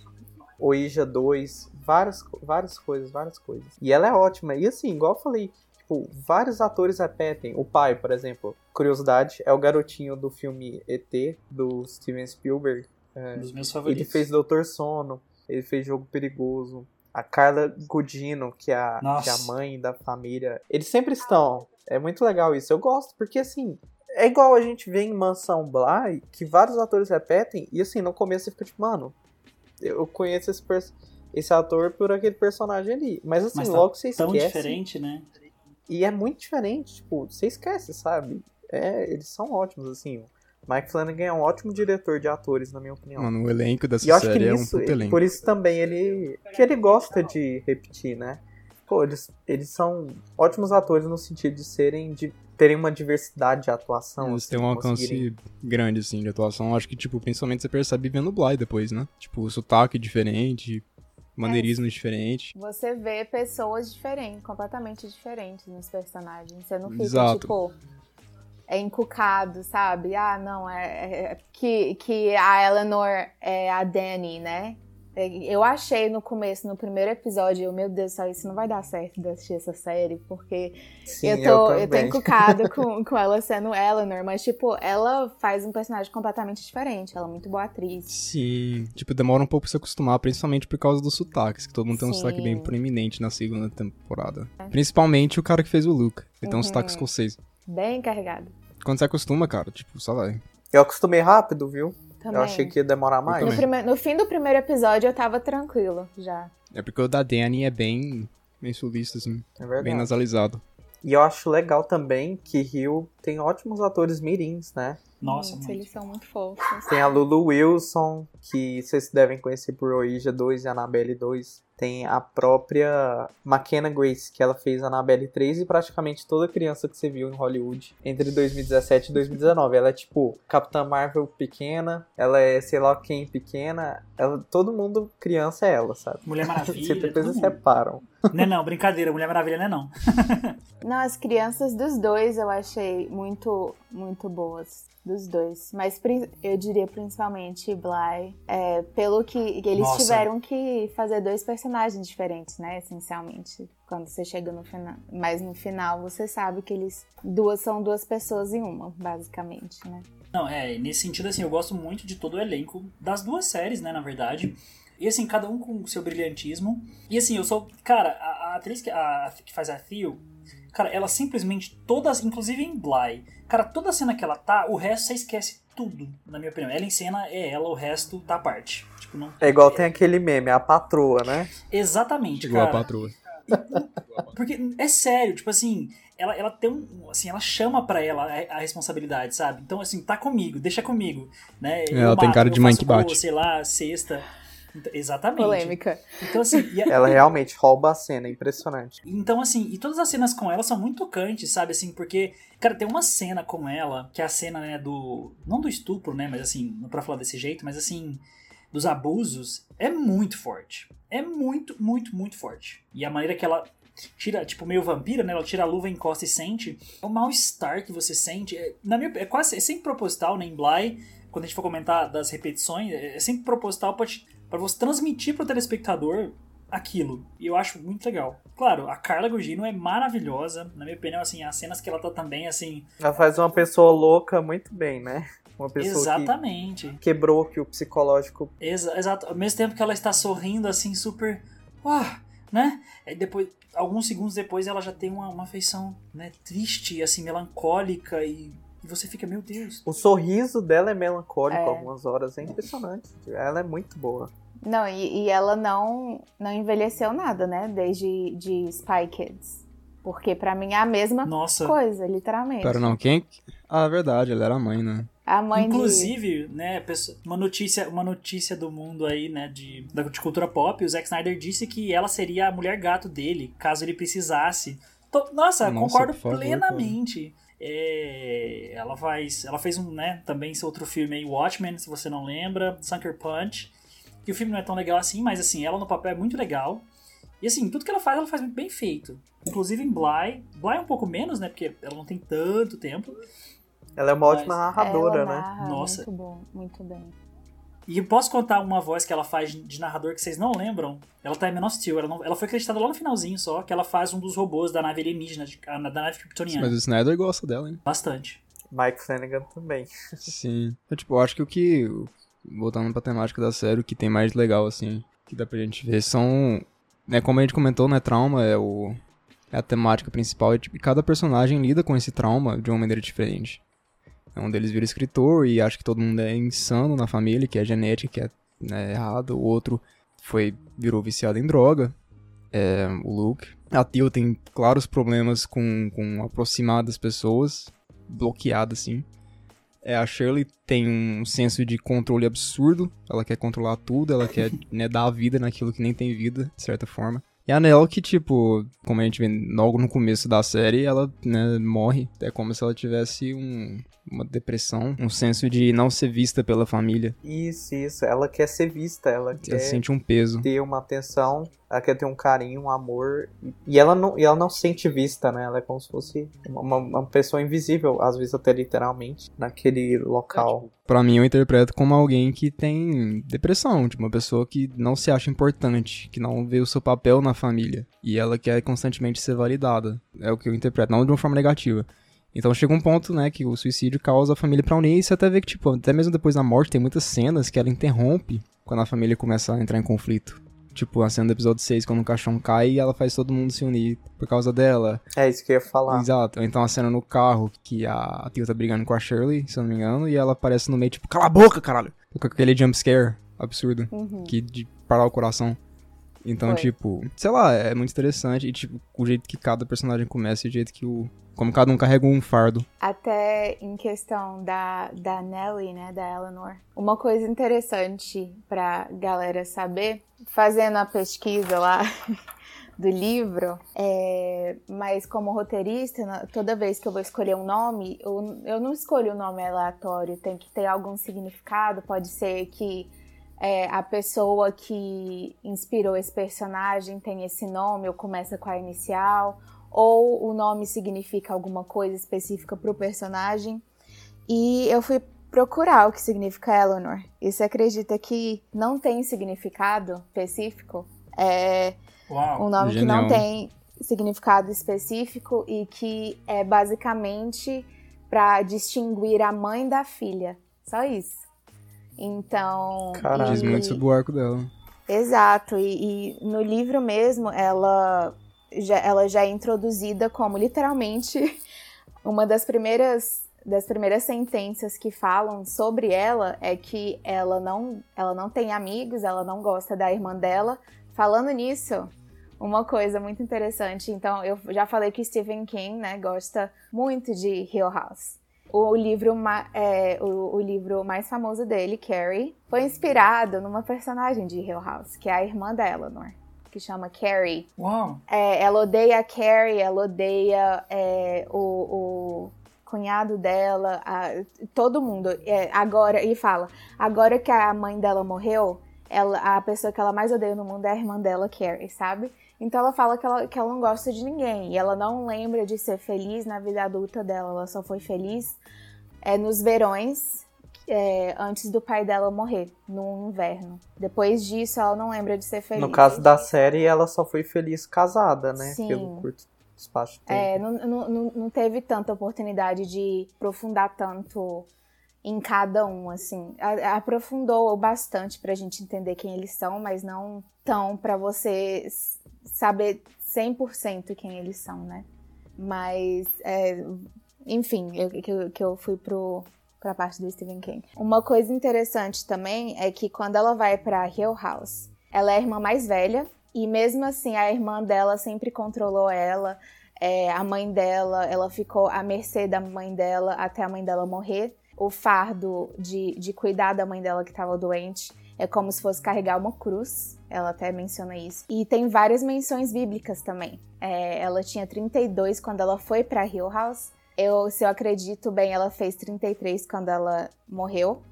Oija 2, várias, várias coisas, várias coisas. E ela é ótima. E assim, igual eu falei, tipo, vários atores repetem. O pai, por exemplo, curiosidade, é o garotinho do filme ET, do Steven Spielberg. É, dos meus ele favoritos. fez Doutor Sono, ele fez Jogo Perigoso. A Carla Gudino, que é a, que é a mãe da família. Eles sempre estão. É muito legal isso. Eu gosto, porque assim. É igual a gente vê em Mansão Bly, que vários atores repetem, e assim, no começo você fica tipo, mano, eu conheço esse, esse ator por aquele personagem ali. Mas assim, Mas tá logo você Tão esquece. diferente, né? E é muito diferente, tipo, você esquece, sabe? É, eles são ótimos, assim. Mike Flanagan é um ótimo diretor de atores, na minha opinião. Mano, o elenco dessa E eu acho que série é um nisso, puto elenco. por isso também ele. que ele gosta de repetir, né? Pô, eles, eles são ótimos atores no sentido de serem. de terem uma diversidade de atuação. Eles assim, têm um alcance grande, assim, de atuação. Acho que, tipo, principalmente você percebe vendo o Bly depois, né? Tipo, o sotaque diferente, maneirismo diferente. Você vê pessoas diferentes, completamente diferentes nos personagens. Você não fica, Exato. tipo, é encucado, sabe? Ah, não, é, é- é que, que a Eleanor é a Dani, né? Eu achei no começo, no primeiro episódio, eu, meu Deus do céu, isso não vai dar certo de assistir essa série, porque Sim, eu, tô, eu, tô também. encucada com, com ela sendo Eleanor, mas, tipo, ela faz um personagem completamente diferente. Ela é muito boa atriz. Sim. Tipo, demora um pouco pra se acostumar, principalmente por causa dos sotaques, que todo mundo tem um Sim. sotaque bem proeminente na segunda temporada. Principalmente o cara que fez o Luke. Ele tem um Uhum. sotaque escocês. Bem carregado. Quando você acostuma, cara, tipo, só vai. Eu acostumei rápido, viu? Também. Eu achei que ia demorar mais. No, prime- no fim do primeiro episódio eu tava tranquilo já. É porque o da Danny é bem, bem sulista, assim, É verdade. bem nasalizado. E eu acho legal também que Rio tem ótimos atores mirins, né? Nossa, Nossa, eles são muito fofos. Tem a Lulu Wilson, que vocês devem conhecer por Oija 2 e Annabelle 2. Tem a própria McKenna Grace, que ela fez Annabelle 3 e praticamente toda criança que você viu em Hollywood entre 2017 e 2019. Ela é tipo Capitã Marvel pequena, ela é sei lá quem pequena, ela, todo mundo criança é ela, sabe? Mulher Maravilha. vocês mundo. reparam. Não é não, brincadeira. Mulher Maravilha não é não. Não, as crianças dos dois eu achei muito, muito boas. Dos dois. Mas eu diria principalmente Bly. É, pelo que eles Nossa. tiveram que fazer dois personagens diferentes, né? Essencialmente. Quando você chega no final. Mas no final você sabe que eles. Duas são duas pessoas em uma, basicamente, né? Não, é, nesse sentido, assim, eu gosto muito de todo o elenco das duas séries, né, na verdade. E assim, cada um com o seu brilhantismo. E assim, eu sou. Cara, a, a atriz que, a- que faz a Theo, cara, ela simplesmente todas, inclusive em Bly, cara, toda cena que ela tá, o resto você esquece tudo, na minha opinião. Ela em cena é ela, o resto tá à parte. Tipo, não. É igual tem aquele meme, a patroa, né? Exatamente, Igual a cara. patroa. Porque é sério, tipo assim, ela, ela tem um. Assim, ela chama pra ela a, a responsabilidade, sabe? Então, assim, tá comigo, deixa comigo. Né? Eu Ela tem mato, cara eu de mãe que bate. sei lá, sexta. Então, exatamente. Polêmica. Então, assim, e a- Ela realmente rouba a cena, é impressionante. então, assim, e todas as cenas com ela são muito tocantes, sabe? Assim, porque, cara, tem uma cena com ela, que é a cena, né, do. Não do estupro, né? Mas assim, não pra falar desse jeito, mas assim, dos abusos, é muito forte. É muito, muito, muito forte. E a maneira que ela tira, tipo, meio vampira, né? Ela tira a luva, encosta e sente. O mal-estar que você sente, é, na minha, é quase, é sempre proposital, né? Em Bly, quando a gente for comentar das repetições, é é sempre proposital pra, te- pra você transmitir pro telespectador aquilo. E eu acho muito legal. Claro, a Carla Gugino é maravilhosa. Na minha opinião, assim, as cenas que ela tá também, assim. Ela faz uma pessoa louca muito bem, né? Uma pessoa exatamente. que quebrou que o psicológico. Exa exato. Ao mesmo tempo que ela está sorrindo, assim, super. Uau! Né? Aí depois, alguns segundos depois, ela já tem uma, uma feição, né, triste, assim, melancólica e. E você fica, meu Deus. O sorriso dela é melancólico É. algumas horas, é impressionante. Ela é muito boa. Não, e, e ela não, não envelheceu nada, né? Desde de Spy Kids. Porque pra mim é a mesma Nossa. coisa, literalmente. Pera, não, quem? Ah, é verdade, ela era a mãe, né? A mãe Inclusive, né, pessoa- uma notícia, uma notícia do mundo aí, né, de, da- de cultura pop, o Zack Snyder disse que ela seria a mulher gato dele, caso ele precisasse. Tô- nossa, Nossa, concordo favor, plenamente. É, ela faz, ela fez um, né, também esse outro filme aí, Watchmen, se você não lembra, Sucker Punch. Que o filme não é tão legal assim, mas assim, ela no papel é muito legal. E assim, tudo que ela faz, ela faz muito bem feito. Inclusive em Bly. Bly é um pouco menos, né? Porque ela não tem tanto tempo. Ela é uma ótima Mas- narradora, Ela né? narra Nossa. Muito bom, muito bem. E posso contar uma voz que ela faz de narrador que vocês não lembram? Ela tá em Man of Steel. Ela, não- ela foi acreditada lá no finalzinho só, que ela faz um dos robôs da nave alienígena, de- a- da nave kryptoniana. Mas o Snyder gosta dela, hein? Bastante. Mike Flanagan também. Sim. Eu, tipo, eu acho que o que. Voltando pra temática da série, o que tem mais legal, assim, que dá pra gente ver são. Né, como a gente comentou, né? Trauma é o. É a temática principal e, tipo, cada personagem lida com esse trauma de uma maneira diferente. Um deles vira escritor e acha que todo mundo é insano na família, que é genética, que é né, errado. O outro foi virou viciado em droga, é, o Luke. A Tio tem claros problemas com, com aproximar das pessoas, bloqueada assim. É, a Shirley tem um senso de controle absurdo, ela quer controlar tudo, ela quer né, dar a vida naquilo que nem tem vida, de certa forma. E a Nell, que, tipo, como a gente vê logo no começo da série, ela né, morre. É como se ela tivesse um, uma depressão, um senso de não ser vista pela família. Isso, isso. Ela quer ser vista, ela Ela quer sente um peso. ter uma atenção, ela quer ter um carinho, um amor. E ela não, e ela não se sente vista, né? Ela é como se fosse uma, uma pessoa invisível, às vezes até literalmente, naquele local. Pra mim, eu interpreto como alguém que tem depressão, tipo, uma pessoa que não se acha importante, que não vê o seu papel na família. E ela quer constantemente ser validada. É o que eu interpreto, não de uma forma negativa. Então chega um ponto, né, que o suicídio causa a família pra unir, e você até vê que, tipo, até mesmo depois da morte, tem muitas cenas que ela interrompe quando a família começa a entrar em conflito. Tipo, a cena do episódio 6, quando o caixão cai e ela faz todo mundo se unir por causa dela. É isso que eu ia falar. Exato. Ou então a cena no carro que a tia tá brigando com a Shirley, se eu não me engano, e ela aparece no meio, tipo, cala a boca, caralho! Com aquele jump scare absurdo, Uhum. que de parar o coração. Então, Foi. tipo, sei lá, é muito interessante. E, tipo, o jeito que cada personagem começa e o jeito que o. Como cada um carrega um fardo. Até em questão da, da Nelly, né, da Eleanor. Uma coisa interessante pra galera saber, fazendo a pesquisa lá do livro, é, mas como roteirista, toda vez que eu vou escolher um nome, eu, eu não escolho um nome aleatório, tem que ter algum significado, pode ser que é, a pessoa que inspirou esse personagem tem esse nome ou começa com a inicial, ou o nome significa alguma coisa específica pro personagem. E eu fui procurar o que significa Eleanor. E você acredita que não tem significado específico? É Uau. um nome que não Genial. tem significado específico e que é basicamente para distinguir a mãe da filha. Só isso. Então. Caralho. Diz muito sobre o arco dela. Exato, e, e no livro mesmo ela já, ela já é introduzida como literalmente uma das primeiras das primeiras sentenças que falam sobre ela é que ela não ela não tem amigos, ela não gosta da irmã dela. Falando nisso, uma coisa muito interessante. Então, eu já falei que Stephen King, né, gosta muito de Hill House. O livro, é, o, o livro mais famoso dele, Carrie, foi inspirado numa personagem de Hill House, que é a irmã da Eleanor, que chama Carrie. Uau. É, ela odeia a Carrie, ela odeia é, o, o cunhado dela, a- todo mundo. É, agora, e fala, agora que a mãe dela morreu, ela, a pessoa que ela mais odeia no mundo é a irmã dela, Carrie, sabe? Então ela fala que ela, que ela não gosta de ninguém. E ela não lembra de ser feliz na vida adulta dela. Ela só foi feliz é, nos verões é, antes do pai dela morrer, no inverno. Depois disso, ela não lembra de ser feliz. No caso da série, ela só foi feliz casada, né? Sim. Pelo curto espaço de tempo. É, não, não, não- não teve tanta oportunidade de aprofundar tanto em cada um, assim. A- aprofundou bastante pra gente entender quem eles são, mas não tão pra você saber 100% quem eles são, né? Mas, é, enfim, eu, que, que eu fui pro, pra parte do Stephen King. Uma coisa interessante também é que quando ela vai pra Hill House, ela é a irmã mais velha, e mesmo assim a irmã dela sempre controlou ela, é, a mãe dela, ela ficou à mercê da mãe dela até a mãe dela morrer. O fardo de, de cuidar da mãe dela que estava doente é como se fosse carregar uma cruz. Ela até menciona isso. E tem várias menções bíblicas também. É, ela tinha 32 quando ela foi para Hill House. Eu, se eu acredito bem, ela fez 33 quando ela morreu,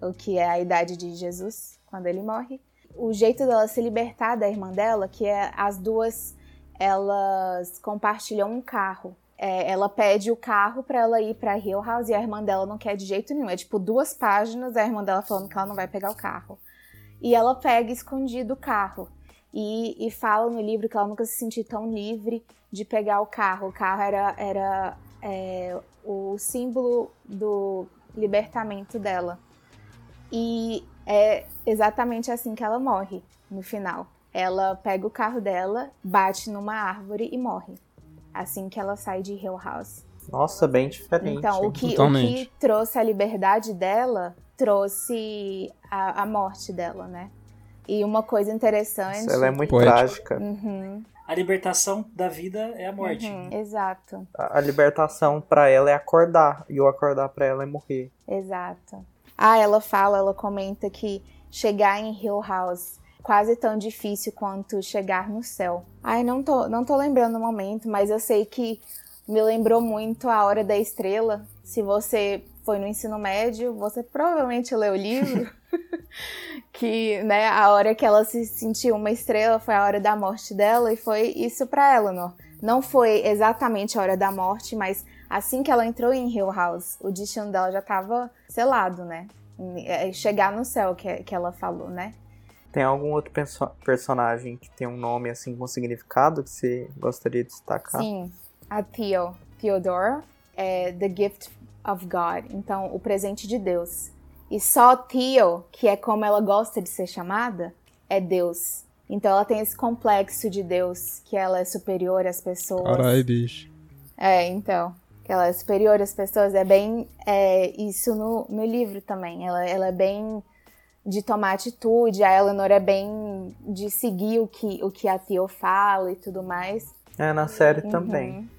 o que é a idade de Jesus quando ele morre. O jeito dela se libertar da irmã dela, que é as duas elas compartilham um carro. É, ela pede o carro para ela ir pra Hill House e a irmã dela não quer de jeito nenhum. É tipo duas páginas a irmã dela falando que ela não vai pegar o carro. E ela pega escondido o carro. E, e fala no livro que ela nunca se sentiu tão livre de pegar o carro. O carro era, era é, o símbolo do libertamento dela. E é exatamente assim que ela morre no final. Ela pega o carro dela, bate numa árvore e morre. Assim que ela sai de Hill House. Nossa, bem diferente. Então, o que, o que trouxe a liberdade dela trouxe a, a morte dela, né? E uma coisa interessante. Ela é muito Poético. trágica. Uhum. A libertação da vida é a morte. Uhum, exato. A, a libertação para ela é acordar. E o acordar para ela é morrer. Exato. Ah, ela fala, ela comenta que chegar em Hill House quase tão difícil quanto chegar no céu. Ai, não tô, não tô lembrando o momento, mas eu sei que me lembrou muito a Hora da Estrela. Se você foi no ensino médio, você provavelmente leu o livro. que, né, a hora que ela se sentiu uma estrela foi a hora da morte dela e foi isso para Eleanor. Não foi exatamente a hora da morte, mas assim que ela entrou em Hill House, o destino dela já estava selado, né? É, chegar no céu que, que ela falou, né? Tem algum outro perso personagem que tem um nome assim com significado que você gostaria de destacar? Sim, a Theo, Theodora, é The Gift of God, então o presente de Deus. E só Theo, que é como ela gosta de ser chamada, é Deus. Então ela tem esse complexo de Deus, que ela é superior às pessoas. Carai, bicho. É, então. Que ela é superior às pessoas. É bem é, isso no, no livro também. Ela, ela é bem de tomar atitude, a Eleanor é bem de seguir o que, o que a Theo fala e tudo mais. É, na série uhum. também.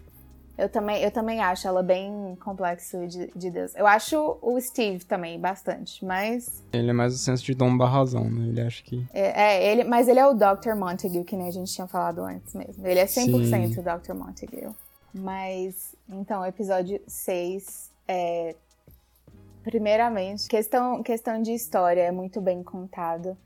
Eu também, eu também acho ela bem complexo de, de Deus. Eu acho o Steve também bastante, mas. Ele é mais o senso de dom barra razão, né? Ele acha que. É, é, ele, mas ele é o Dr. Montague, que nem a gente tinha falado antes mesmo. Ele é 100% Sim. o Dr. Montague. Mas, então, episódio 6 é Primeiramente, questão, questão de história é muito bem contado.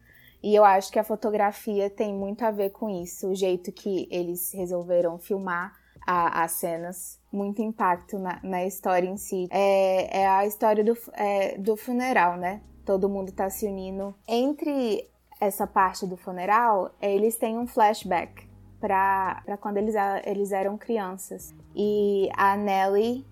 E eu acho que a fotografia tem muito a ver com isso, o jeito que eles resolveram filmar a, as cenas, muito impacto na, na história em si. É, é a história do, é, do funeral, né? Todo mundo tá se unindo. Entre essa parte do funeral, eles têm um flashback para quando eles, eles eram crianças. E a Nellie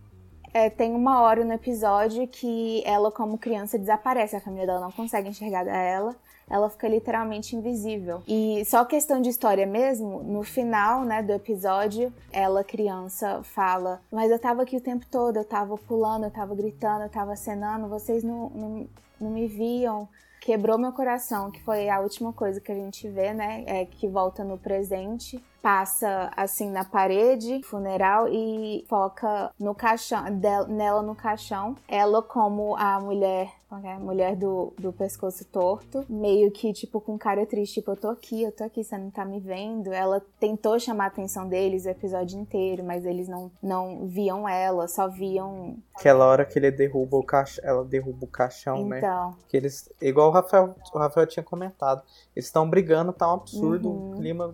é, tem uma hora no episódio que ela, como criança, desaparece. A família dela não consegue enxergar ela. Ela fica literalmente invisível. E só questão de história mesmo, no final, né, do episódio, ela, criança, fala: Mas eu tava aqui o tempo todo, eu tava pulando, eu tava gritando, eu tava acenando, vocês não, não, não me viam quebrou meu coração, que foi a última coisa que a gente vê, né? É que volta no presente, passa assim na parede, funeral e foca no caixão, nela no caixão. Ela como a mulher a mulher do, do pescoço torto, meio que, tipo, com cara triste, tipo, eu tô aqui, eu tô aqui, você não tá me vendo. Ela tentou chamar a atenção deles o episódio inteiro, mas eles não, não viam ela, só viam. Aquela hora que ele derruba o caixão, ela derruba o caixão, então. né? Então. Que eles, igual o Rafael, o Rafael tinha comentado, eles estão brigando, tá um absurdo, uhum. um clima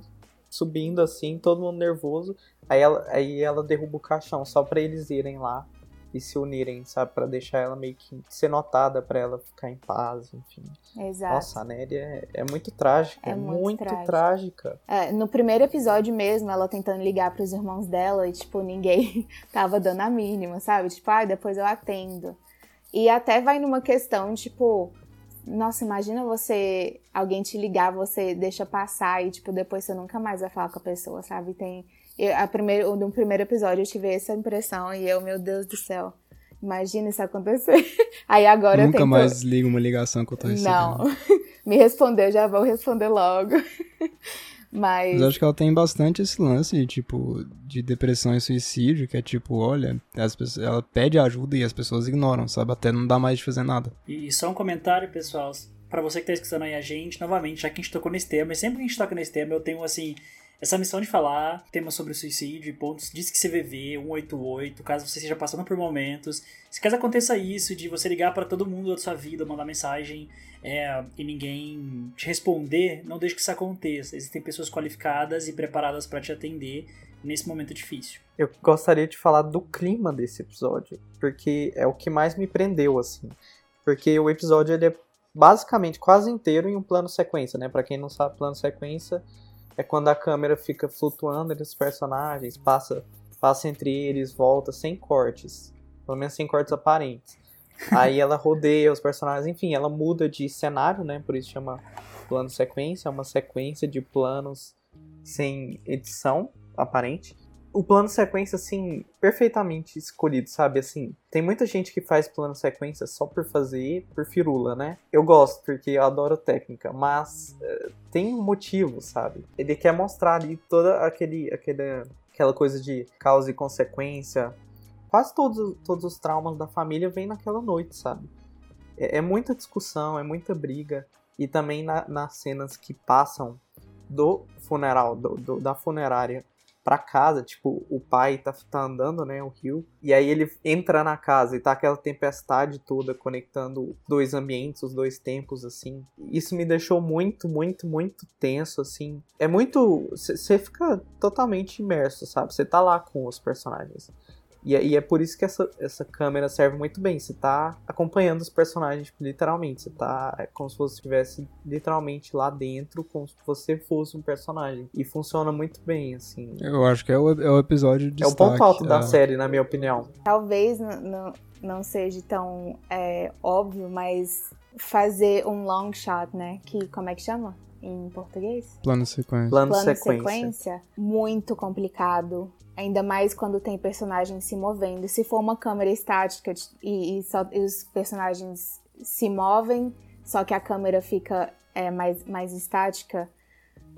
subindo assim, todo mundo nervoso. Aí ela, aí ela derruba o caixão só para eles irem lá e se unirem, sabe? para deixar ela meio que ser notada, para ela ficar em paz, enfim. Exato. Nossa, a Nelly é, é muito trágica, é, é muito, muito trágica. trágica. É, no primeiro episódio mesmo, ela tentando ligar para os irmãos dela e, tipo, ninguém tava dando a mínima, sabe? Tipo, ah, depois eu atendo. E até vai numa questão, tipo, nossa, imagina você, alguém te ligar, você deixa passar e, tipo, depois você nunca mais vai falar com a pessoa, sabe? Tem eu, a primeiro, no primeiro episódio eu tive essa impressão e eu, meu Deus do céu, imagina isso acontecer. Aí agora Nunca eu tento... mais ligo uma ligação que eu tô recebendo. Não, me respondeu, já vou responder logo. Mas... Mas acho que ela tem bastante esse lance, tipo, de depressão e suicídio, que é tipo, olha, as pessoas, ela pede ajuda e as pessoas ignoram, sabe? Até não dá mais de fazer nada. E só um comentário, pessoal, para você que tá escutando aí a gente, novamente, já que a gente tocou nesse tema, e sempre que a gente toca nesse tema, eu tenho, assim, essa missão de falar temas sobre suicídio, pontos diz que CVV 188, caso você esteja passando por momentos. Se caso aconteça isso, de você ligar para todo mundo da sua vida, mandar mensagem é, e ninguém te responder, não deixe que isso aconteça. Existem pessoas qualificadas e preparadas para te atender nesse momento difícil. Eu gostaria de falar do clima desse episódio, porque é o que mais me prendeu, assim. Porque o episódio ele é basicamente quase inteiro em um plano sequência, né? Para quem não sabe, plano sequência é quando a câmera fica flutuando entre os personagens, passa, passa entre eles, volta sem cortes, pelo menos sem cortes aparentes. Aí ela rodeia os personagens, enfim, ela muda de cenário, né? Por isso chama plano sequência, é uma sequência de planos sem edição aparente. O plano sequência, assim, perfeitamente escolhido, sabe? Assim, tem muita gente que faz plano sequência só por fazer, por firula, né? Eu gosto, porque eu adoro técnica, mas uh, tem um motivo, sabe? Ele quer mostrar ali toda aquele, aquele, aquela coisa de causa e consequência. Quase todos, todos os traumas da família vêm naquela noite, sabe? É, é muita discussão, é muita briga. E também na, nas cenas que passam do funeral, do, do, da funerária pra casa, tipo, o pai tá, tá andando, né, o rio, e aí ele entra na casa e tá aquela tempestade toda conectando dois ambientes, os dois tempos, assim. Isso me deixou muito, muito, muito tenso, assim. É muito. Você fica totalmente imerso, sabe? Você tá lá com os personagens. E, é, e é por isso que essa, essa câmera serve muito bem. Você tá acompanhando os personagens, tipo, literalmente. Você tá. É como se você estivesse literalmente lá dentro, como se você fosse um personagem. E funciona muito bem, assim. Eu acho que é o, é o episódio de. É o ponto alto da é. série, na minha opinião. Talvez não, não seja tão é, óbvio, mas fazer um long shot, né? Que como é que chama? Em português? Plano sequência. Plano, Plano sequência. sequência. Muito complicado Ainda mais quando tem personagens se movendo. Se for uma câmera estática e, e, só, e os personagens se movem, só que a câmera fica é, mais, mais estática,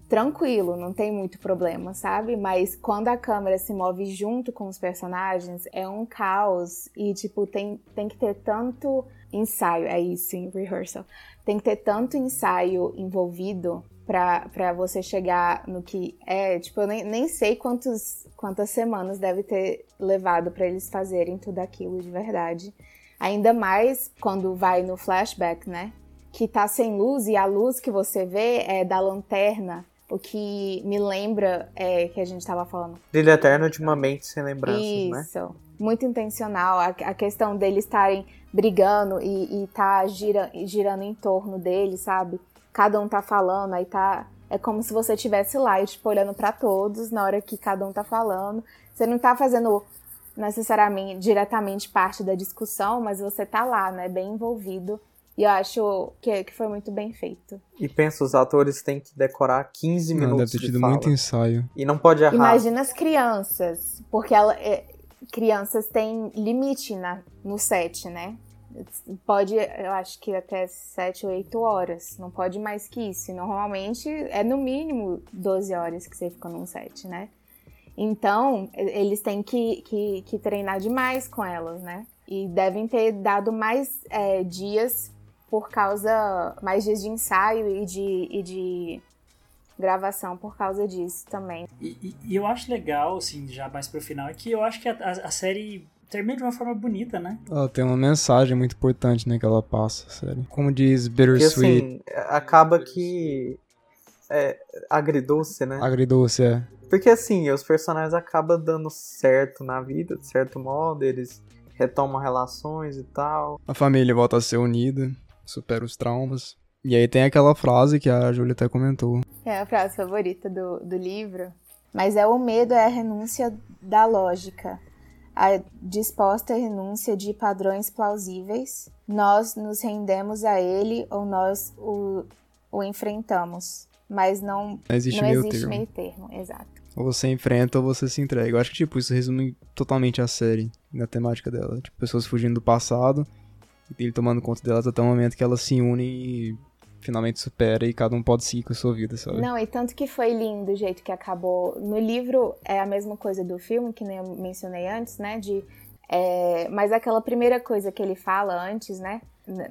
tranquilo, não tem muito problema, sabe? Mas quando a câmera se move junto com os personagens, é um caos. E, tipo, tem, tem que ter tanto ensaio, é isso, em rehearsal. Tem que ter tanto ensaio envolvido para você chegar no que é. Tipo, eu nem, nem sei quantos, quantas semanas deve ter levado para eles fazerem tudo aquilo de verdade. Ainda mais quando vai no flashback, né? Que tá sem luz e a luz que você vê é da lanterna. O que me lembra é que a gente estava falando. Brilho eterno de uma mente sem lembranças, Isso. né? Isso. Muito intencional. A, a, questão deles estarem brigando e, e tá gira, girando em torno deles, sabe? Cada um tá falando, aí tá. É como se você estivesse lá e, tipo, olhando para todos na hora que cada um tá falando. Você não tá fazendo necessariamente diretamente parte da discussão, mas você tá lá, né? Bem envolvido. E eu acho que, que foi muito bem feito. E pensa, os atores têm que decorar 15 minutos. Não, deve ter tido de muito ensaio. E não pode errar. Imagina as crianças, porque ela, é, crianças têm limite na, no set, né? Pode, eu acho que até 7 ou 8 horas. Não pode mais que isso. Normalmente é no mínimo 12 horas que você fica num set, né? Então, eles têm que, que, que treinar demais com elas, né? E devem ter dado mais é, dias por causa. mais dias de ensaio e de, e de gravação por causa disso também. E, e, eu acho legal, assim, já mais pro final, é que eu acho que a, a série termina de uma forma bonita, né? Ela tem uma mensagem muito importante, né, que ela passa, sério. Como diz Bittersweet. Porque, assim, acaba que é agridoce, né? Agridoce, é. Porque assim, os personagens acabam dando certo na vida, de certo modo, eles retomam relações e tal. A família volta a ser unida, supera os traumas. E aí tem aquela frase que a Júlia até comentou. É a frase favorita do, do livro. Mas é o medo, é a renúncia da lógica a disposta renúncia de padrões plausíveis, nós nos rendemos a ele ou nós o, o enfrentamos. Mas não, não existe, não meio, existe termo. meio termo. Exato. Ou você enfrenta ou você se entrega. Eu acho que, tipo, isso resume totalmente a série, na temática dela. Tipo, pessoas fugindo do passado, e ele tomando conta delas até o momento que elas se unem e finalmente supera e cada um pode seguir com a sua vida, sabe? Não, e tanto que foi lindo o jeito que acabou. No livro é a mesma coisa do filme, que nem eu mencionei antes, né? De, é, mas aquela primeira coisa que ele fala antes, né?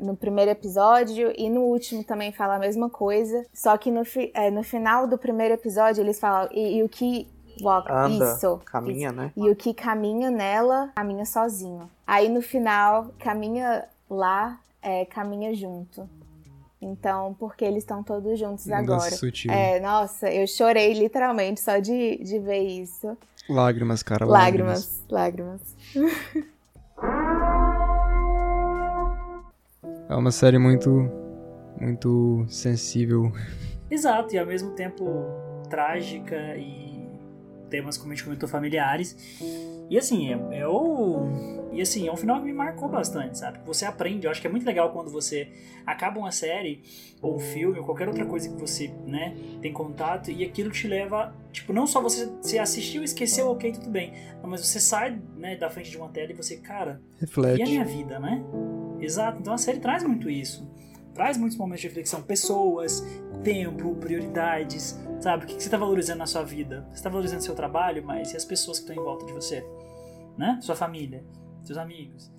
No primeiro episódio e no último também fala a mesma coisa. Só que no, é, no final do primeiro episódio eles falam. E, e o que Walk, Anda, isso, caminha, isso. né? E o que caminha nela, caminha sozinho. Aí no final, caminha lá, é, caminha junto. Então, porque eles estão todos juntos Mudança agora. sutil. É, nossa, eu chorei literalmente só de, de ver isso. Lágrimas, cara, lágrimas. Lágrimas, lágrimas. É uma série muito, muito sensível. Exato, e ao mesmo tempo trágica e temas, como a gente comentou, familiares. E assim, é, é o. E assim, é um final que me marcou bastante, sabe? Você aprende, eu acho que é muito legal quando você acaba uma série, ou um filme, ou qualquer outra coisa que você, né, tem contato, e aquilo te leva, tipo, não só você se assistiu esqueceu, ok, tudo bem. Mas você sai, né, da frente de uma tela e você, cara, e a Reflete. minha vida, né? Exato, então a série traz muito isso. Traz muitos momentos de reflexão, pessoas, tempo, prioridades, sabe? O que você está valorizando na sua vida? Você está valorizando seu trabalho, mas e as pessoas que estão em volta de você? Né? Sua família, seus amigos.